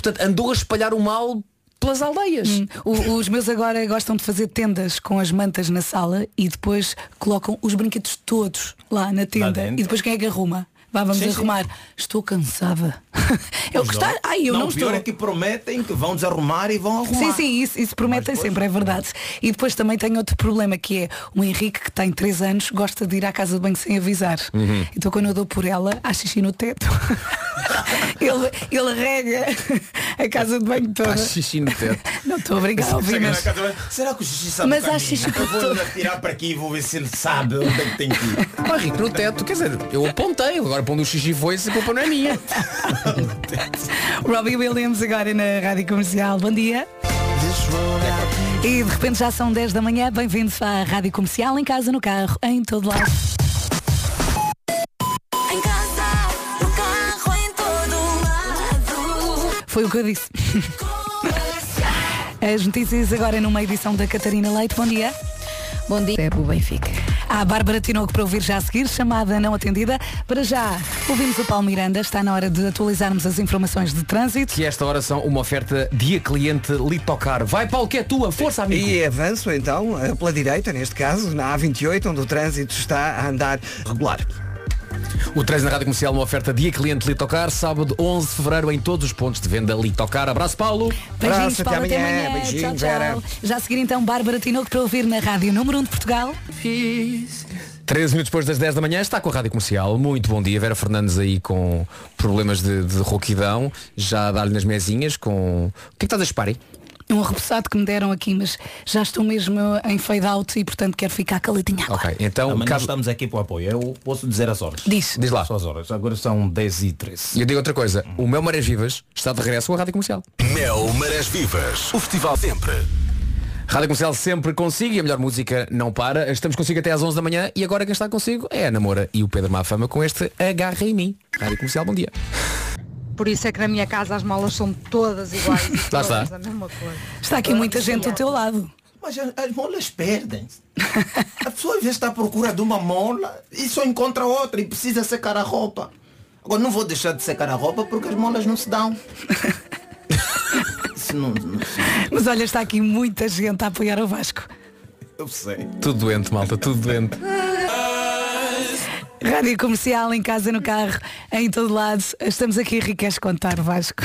Portanto, andou a espalhar o mal pelas aldeias. Hum, o- os meus agora gostam de fazer tendas com as mantas na sala e depois colocam os brinquedos todos lá na tenda. dentro. E depois quem é que arruma? Vá, vamos Sim, sim. arrumar. Estou cansada. (laughs) eu Mas gostar. Ai, eu não, o pior estou. é que prometem que vão desarrumar e vão arrumar. Sim, sim, isso, isso prometem sempre, é verdade. E depois também tem outro problema que é o Henrique, que tem 3 anos, gosta de ir à casa de banho sem avisar. Uhum. Então quando eu dou por ela, há xixi no teto. (laughs) ele, ele rega a casa de banho toda. Há xixi no teto. Não estou a ouvi, na mas... Será que o xixi sabe Mas o há caminho? xixi por Eu vou todo. atirar para aqui e vou ver se ele sabe onde é que tem que ir. Rico, no teto, quer dizer, eu apontei, agora pondo o xixi foi, se a culpa não é minha. (laughs) Robbie Williams agora na Rádio Comercial. Bom dia. E de repente já são 10 da manhã. Bem-vindos à Rádio Comercial, em casa, no carro, em todo lado. Em casa, no carro, em todo lado. Foi o que eu disse. As notícias agora numa edição da Catarina Leite. Bom dia. Bom dia. É o Benfica. Há a Bárbara Tinoco para ouvir já a seguir, chamada não atendida. Para já, ouvimos o Paulo Miranda. Está na hora de atualizarmos as informações de trânsito. Que esta hora são uma oferta dia cliente Litocar. Vai Paulo, que é tua, força amigo. E avanço então eh, pela direita, neste caso, na A28, onde o trânsito está a andar regular. O trânsito na Rádio Comercial, uma oferta dia cliente Litocar, sábado 11 de fevereiro em todos os pontos de venda Litocar. Abraço Paulo. Beijinhos, Abraço, Paulo, até até amanhã. amanhã. Beijinho, tchau, Vera. tchau. Já a seguir então, Bárbara Tinoco para ouvir na Rádio Número 1 de Portugal. 13 minutos depois das 10 da manhã está com a Rádio Comercial. Muito bom dia. Vera Fernandes aí com problemas de, de rouquidão. Já a dar-lhe nas mesinhas com... O que é que estás a espar aí? Um arrepessado que me deram aqui, mas já estou mesmo em fade out e portanto quero ficar caladinha agora. Ok, então... Não, caso- estamos aqui para o apoio. Eu posso dizer as horas. Diz. Diz lá. Só as horas. Agora são 10 e 13. E eu digo outra coisa. O meu Marés Vivas está de regresso a Rádio Comercial. Mel Marés Vivas. O festival sempre. Rádio Comercial sempre consigo e a melhor música não para. Estamos consigo até às 11 da manhã e agora quem está consigo é a Namora e o Pedro Mafama com este Agarra em mim. Rádio Comercial, bom dia. Por isso é que na minha casa as malas são todas iguais. (laughs) Lá todas está. a mesma coisa. Está aqui muita gente ao teu lado. Mas as, as molas perdem-se. A pessoa às vezes está à procura de uma mola e só encontra outra e precisa secar a roupa. Agora não vou deixar de secar a roupa porque as molas não se dão. Não, não Mas olha, está aqui muita gente a apoiar o Vasco. eu sei. Tudo doente, malta, tudo doente. Rádio Comercial, em casa, no carro, em todo lado. Estamos aqui, Riqueres, contar, Vasco.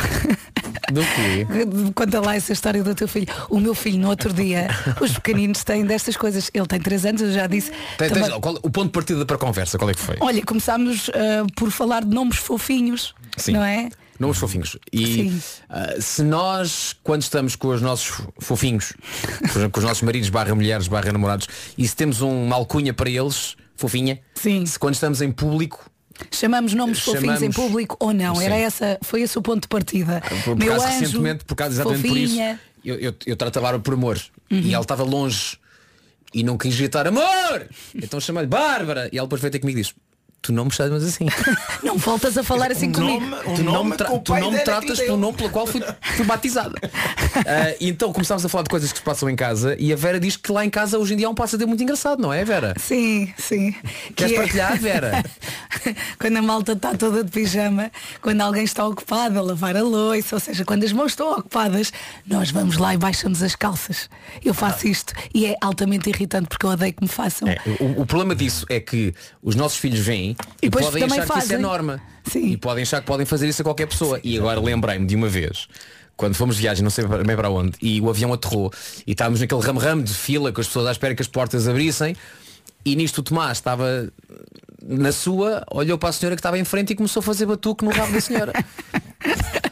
Do quê? (laughs) Conta lá essa história do teu filho. O meu filho, no outro dia, os pequeninos têm destas coisas. Ele tem 3 anos, eu já disse. Tem- também- tens- qual- o ponto de partida para a conversa, qual é que foi? Olha, começámos ah, por falar de nomes fofinhos, Sim. não é? Nomes fofinhos. E ah, se nós, quando estamos com os nossos fo- fofinhos, por exemplo, com os nossos maridos barra mulheres, barra namorados, e se temos uma alcunha para eles, fofinha, Sim. se quando estamos em público, Chamamos nomes fofinhos em Chamamos- público ou não? Era Sim. essa, foi esse o ponto de partida. por, por Meu causa anjo, recentemente, por causa exatamente fofinha. por isso, eu, eu, eu tratava por amor. Uhum. E ela estava longe e não quis gritar amor! Então chamei-lhe Bárbara e ela depois veio ter comigo e disse, tu não me chamas assim. (laughs) Não voltas a falar assim Um comigo. nome- um tu não me, tra- tu não me tratas pelo nome pelo qual fui, fui batizada. Ah, e então começámos a falar de coisas que se passam em casa e a Vera diz que lá em casa hoje em dia é um passatempo muito engraçado, não é, Vera? Sim, sim. Queres Que é- partilhar, Vera? (laughs) quando a malta está toda de pijama, quando alguém está ocupado a lavar a louça, ou seja, quando as mãos estão ocupadas, nós vamos lá e baixamos as calças. Eu faço isto e é altamente irritante porque eu odeio que me façam. É, o, o problema disso é que os nossos filhos vêm e, depois podem achar que isso é fazem. norma. Sim. E podem achar que podem fazer isso a qualquer pessoa. E agora lembrei-me de uma vez, quando fomos de viagem, não sei bem para onde, e o avião aterrou e estávamos naquele ramo-ramo de fila com as pessoas à espera que as portas abrissem e nisto o Tomás estava na sua, olhou para a senhora que estava em frente e começou a fazer batuque no rabo da senhora. (laughs)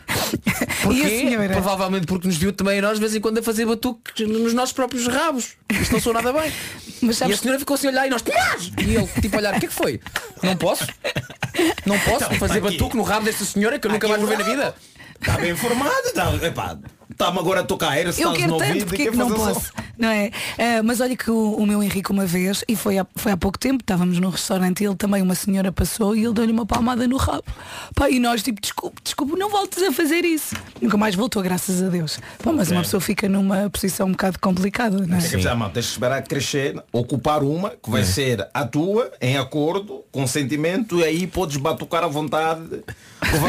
E Porquê? senhora? Provavelmente porque nos viu também a nós de vez em quando a fazer batuque nos nossos próprios rabos. Isto não sou nada bem. (laughs) Mas E sabes- a senhora ficou assim a olhar e nós! E ele tipo a olhar, o que é que foi? Não posso? Não posso Então, fazer aqui. batuque no rabo desta senhora que eu nunca Aqui mais vou ver na vida. Está bem informado, está, epá, está-me agora a tocar era se Eu quero no tanto, porque é que não fazer posso? som. Não é? Ah, mas olha que o, o meu Henrique uma vez, e foi há, foi há pouco tempo, estávamos num restaurante e ele também, uma senhora passou e ele deu-lhe uma palmada no rabo. Pá, e nós tipo, desculpe, desculpe, não voltes a fazer isso. Nunca mais voltou, graças a Deus. Pá, mas uma Ok. pessoa fica numa posição um bocado complicada, não é? Malta, tens de esperar crescer, ocupar uma que vai ser a tua, em acordo, consentimento, e aí podes batucar à vontade.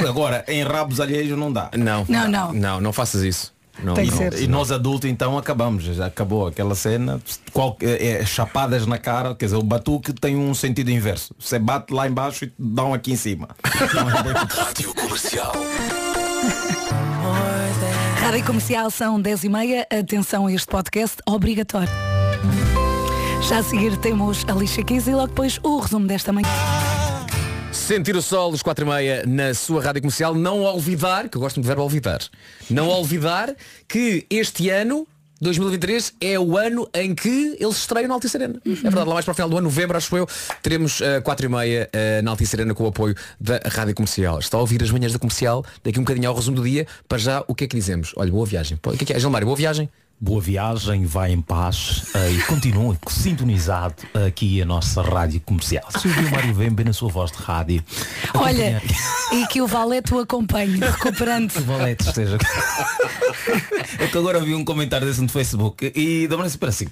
Agora, em rabos alheios não dá. Não, Não, não. Não, não faças isso. Não, Tem não. ser. E nós adultos então acabamos, já acabou aquela cena, qual, é, é chapadas na cara, quer dizer, o batuque tem um sentido inverso. Você bate lá embaixo e dão aqui em cima. Rádio Comercial. Rádio Comercial são 10 e meia. Atenção a este podcast obrigatório. Já a seguir temos a Lixa Keys e logo depois o resumo desta manhã. Sentir o sol dos 4 e meia na sua rádio comercial, não olvidar, que eu gosto muito do verbo olvidar, não olvidar que este ano, 2023, é o ano em que eles estreiam na Altice Arena. É verdade, lá mais para o final do ano, novembro, acho eu, teremos uh, 4 e meia uh, na Altice Arena com o apoio da rádio comercial. Está a ouvir as manhãs da comercial, daqui um bocadinho ao resumo do dia, para já o que é que dizemos? Olha, boa viagem. O que é que é? Gilmário, boa viagem. Boa viagem, vai em paz eh, e continue sintonizado aqui a nossa rádio comercial. Se o Mário vem bem na sua voz de rádio. Olha, e que o Valete o acompanhe, recuperando. O Valete esteja. é que agora vi um comentário desse no Facebook e da maneira para assim.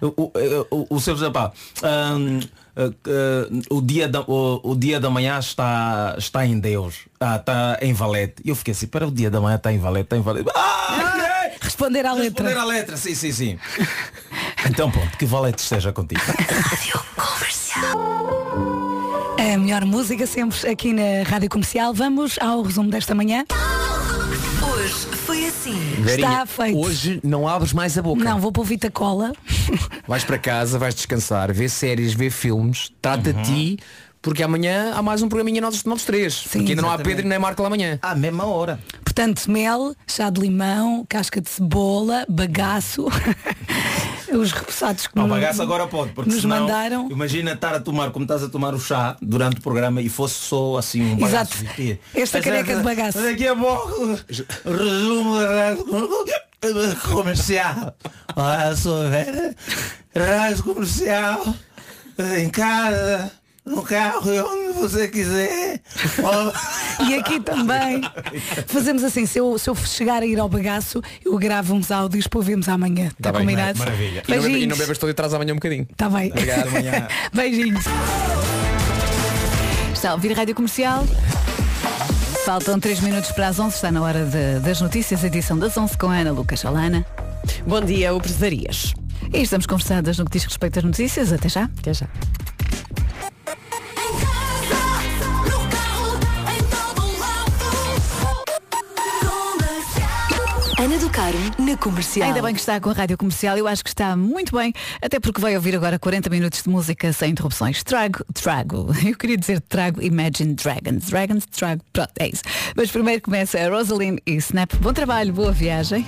O, o, o, o seu José Pá, hum, uh, uh, o, dia da, o, o dia da manhã está, está em Deus. Ah, está em Valete. E eu fiquei assim, para o dia da manhã está em Valete, está em Valete. Ah, Responder à letra. Responder à letra, sim, sim, sim. Então pronto, que Valete esteja contigo. A melhor música sempre aqui na Rádio Comercial. Vamos ao resumo desta manhã. Hoje foi assim. Verinha, Está feito. Hoje não abres mais a boca. Não, vou para o Vita Cola. Vais para casa, vais descansar, ver séries, ver filmes, trata de ti, porque amanhã há mais um programinha nós, nós três. porque ainda não há exatamente. Pedro e nem Marco lá amanhã. À mesma hora. Portanto, mel, chá de limão, casca de cebola, bagaço. (laughs) Os repassados que Não, bagaço agora pode, porque nos senão, mandaram. Imagina estar a tomar, como estás a tomar o chá durante o programa e fosse só assim um bagaço. Exato. de quê? Esta caneca eh, de bagaço. Daqui a pouco, resumo comercial. Olha, sou velha, rádio comercial, em casa, no carro, e onde você quiser. (laughs) E aqui também (laughs) fazemos assim, se eu, se eu chegar a ir ao bagaço, eu gravo uns áudios para ouvirmos amanhã. Está Tá bem, combinado? maravilha. E não, bebas, e não bebas todo atrás amanhã um bocadinho. Está bem. Obrigado, amanhã. (laughs) Beijinhos. Está a ouvir a Rádio Comercial? Faltam 3 minutos para as 11, está na hora de- das notícias, edição das 11 com a Ana Lucas Alana. Bom dia, o Presarias. E estamos conversadas no que diz respeito às notícias. Até já. Até já. Ana do Caro na comercial. Ainda bem que está com a Rádio Comercial, eu acho que está muito bem, até porque vai ouvir agora 40 minutos de música sem interrupções. Trago, trago, (laughs) eu queria dizer trago Imagine Dragons. Dragons, trago, pronto, é isso. Mas primeiro começa a Rosalind e Snap. Bom trabalho, boa viagem.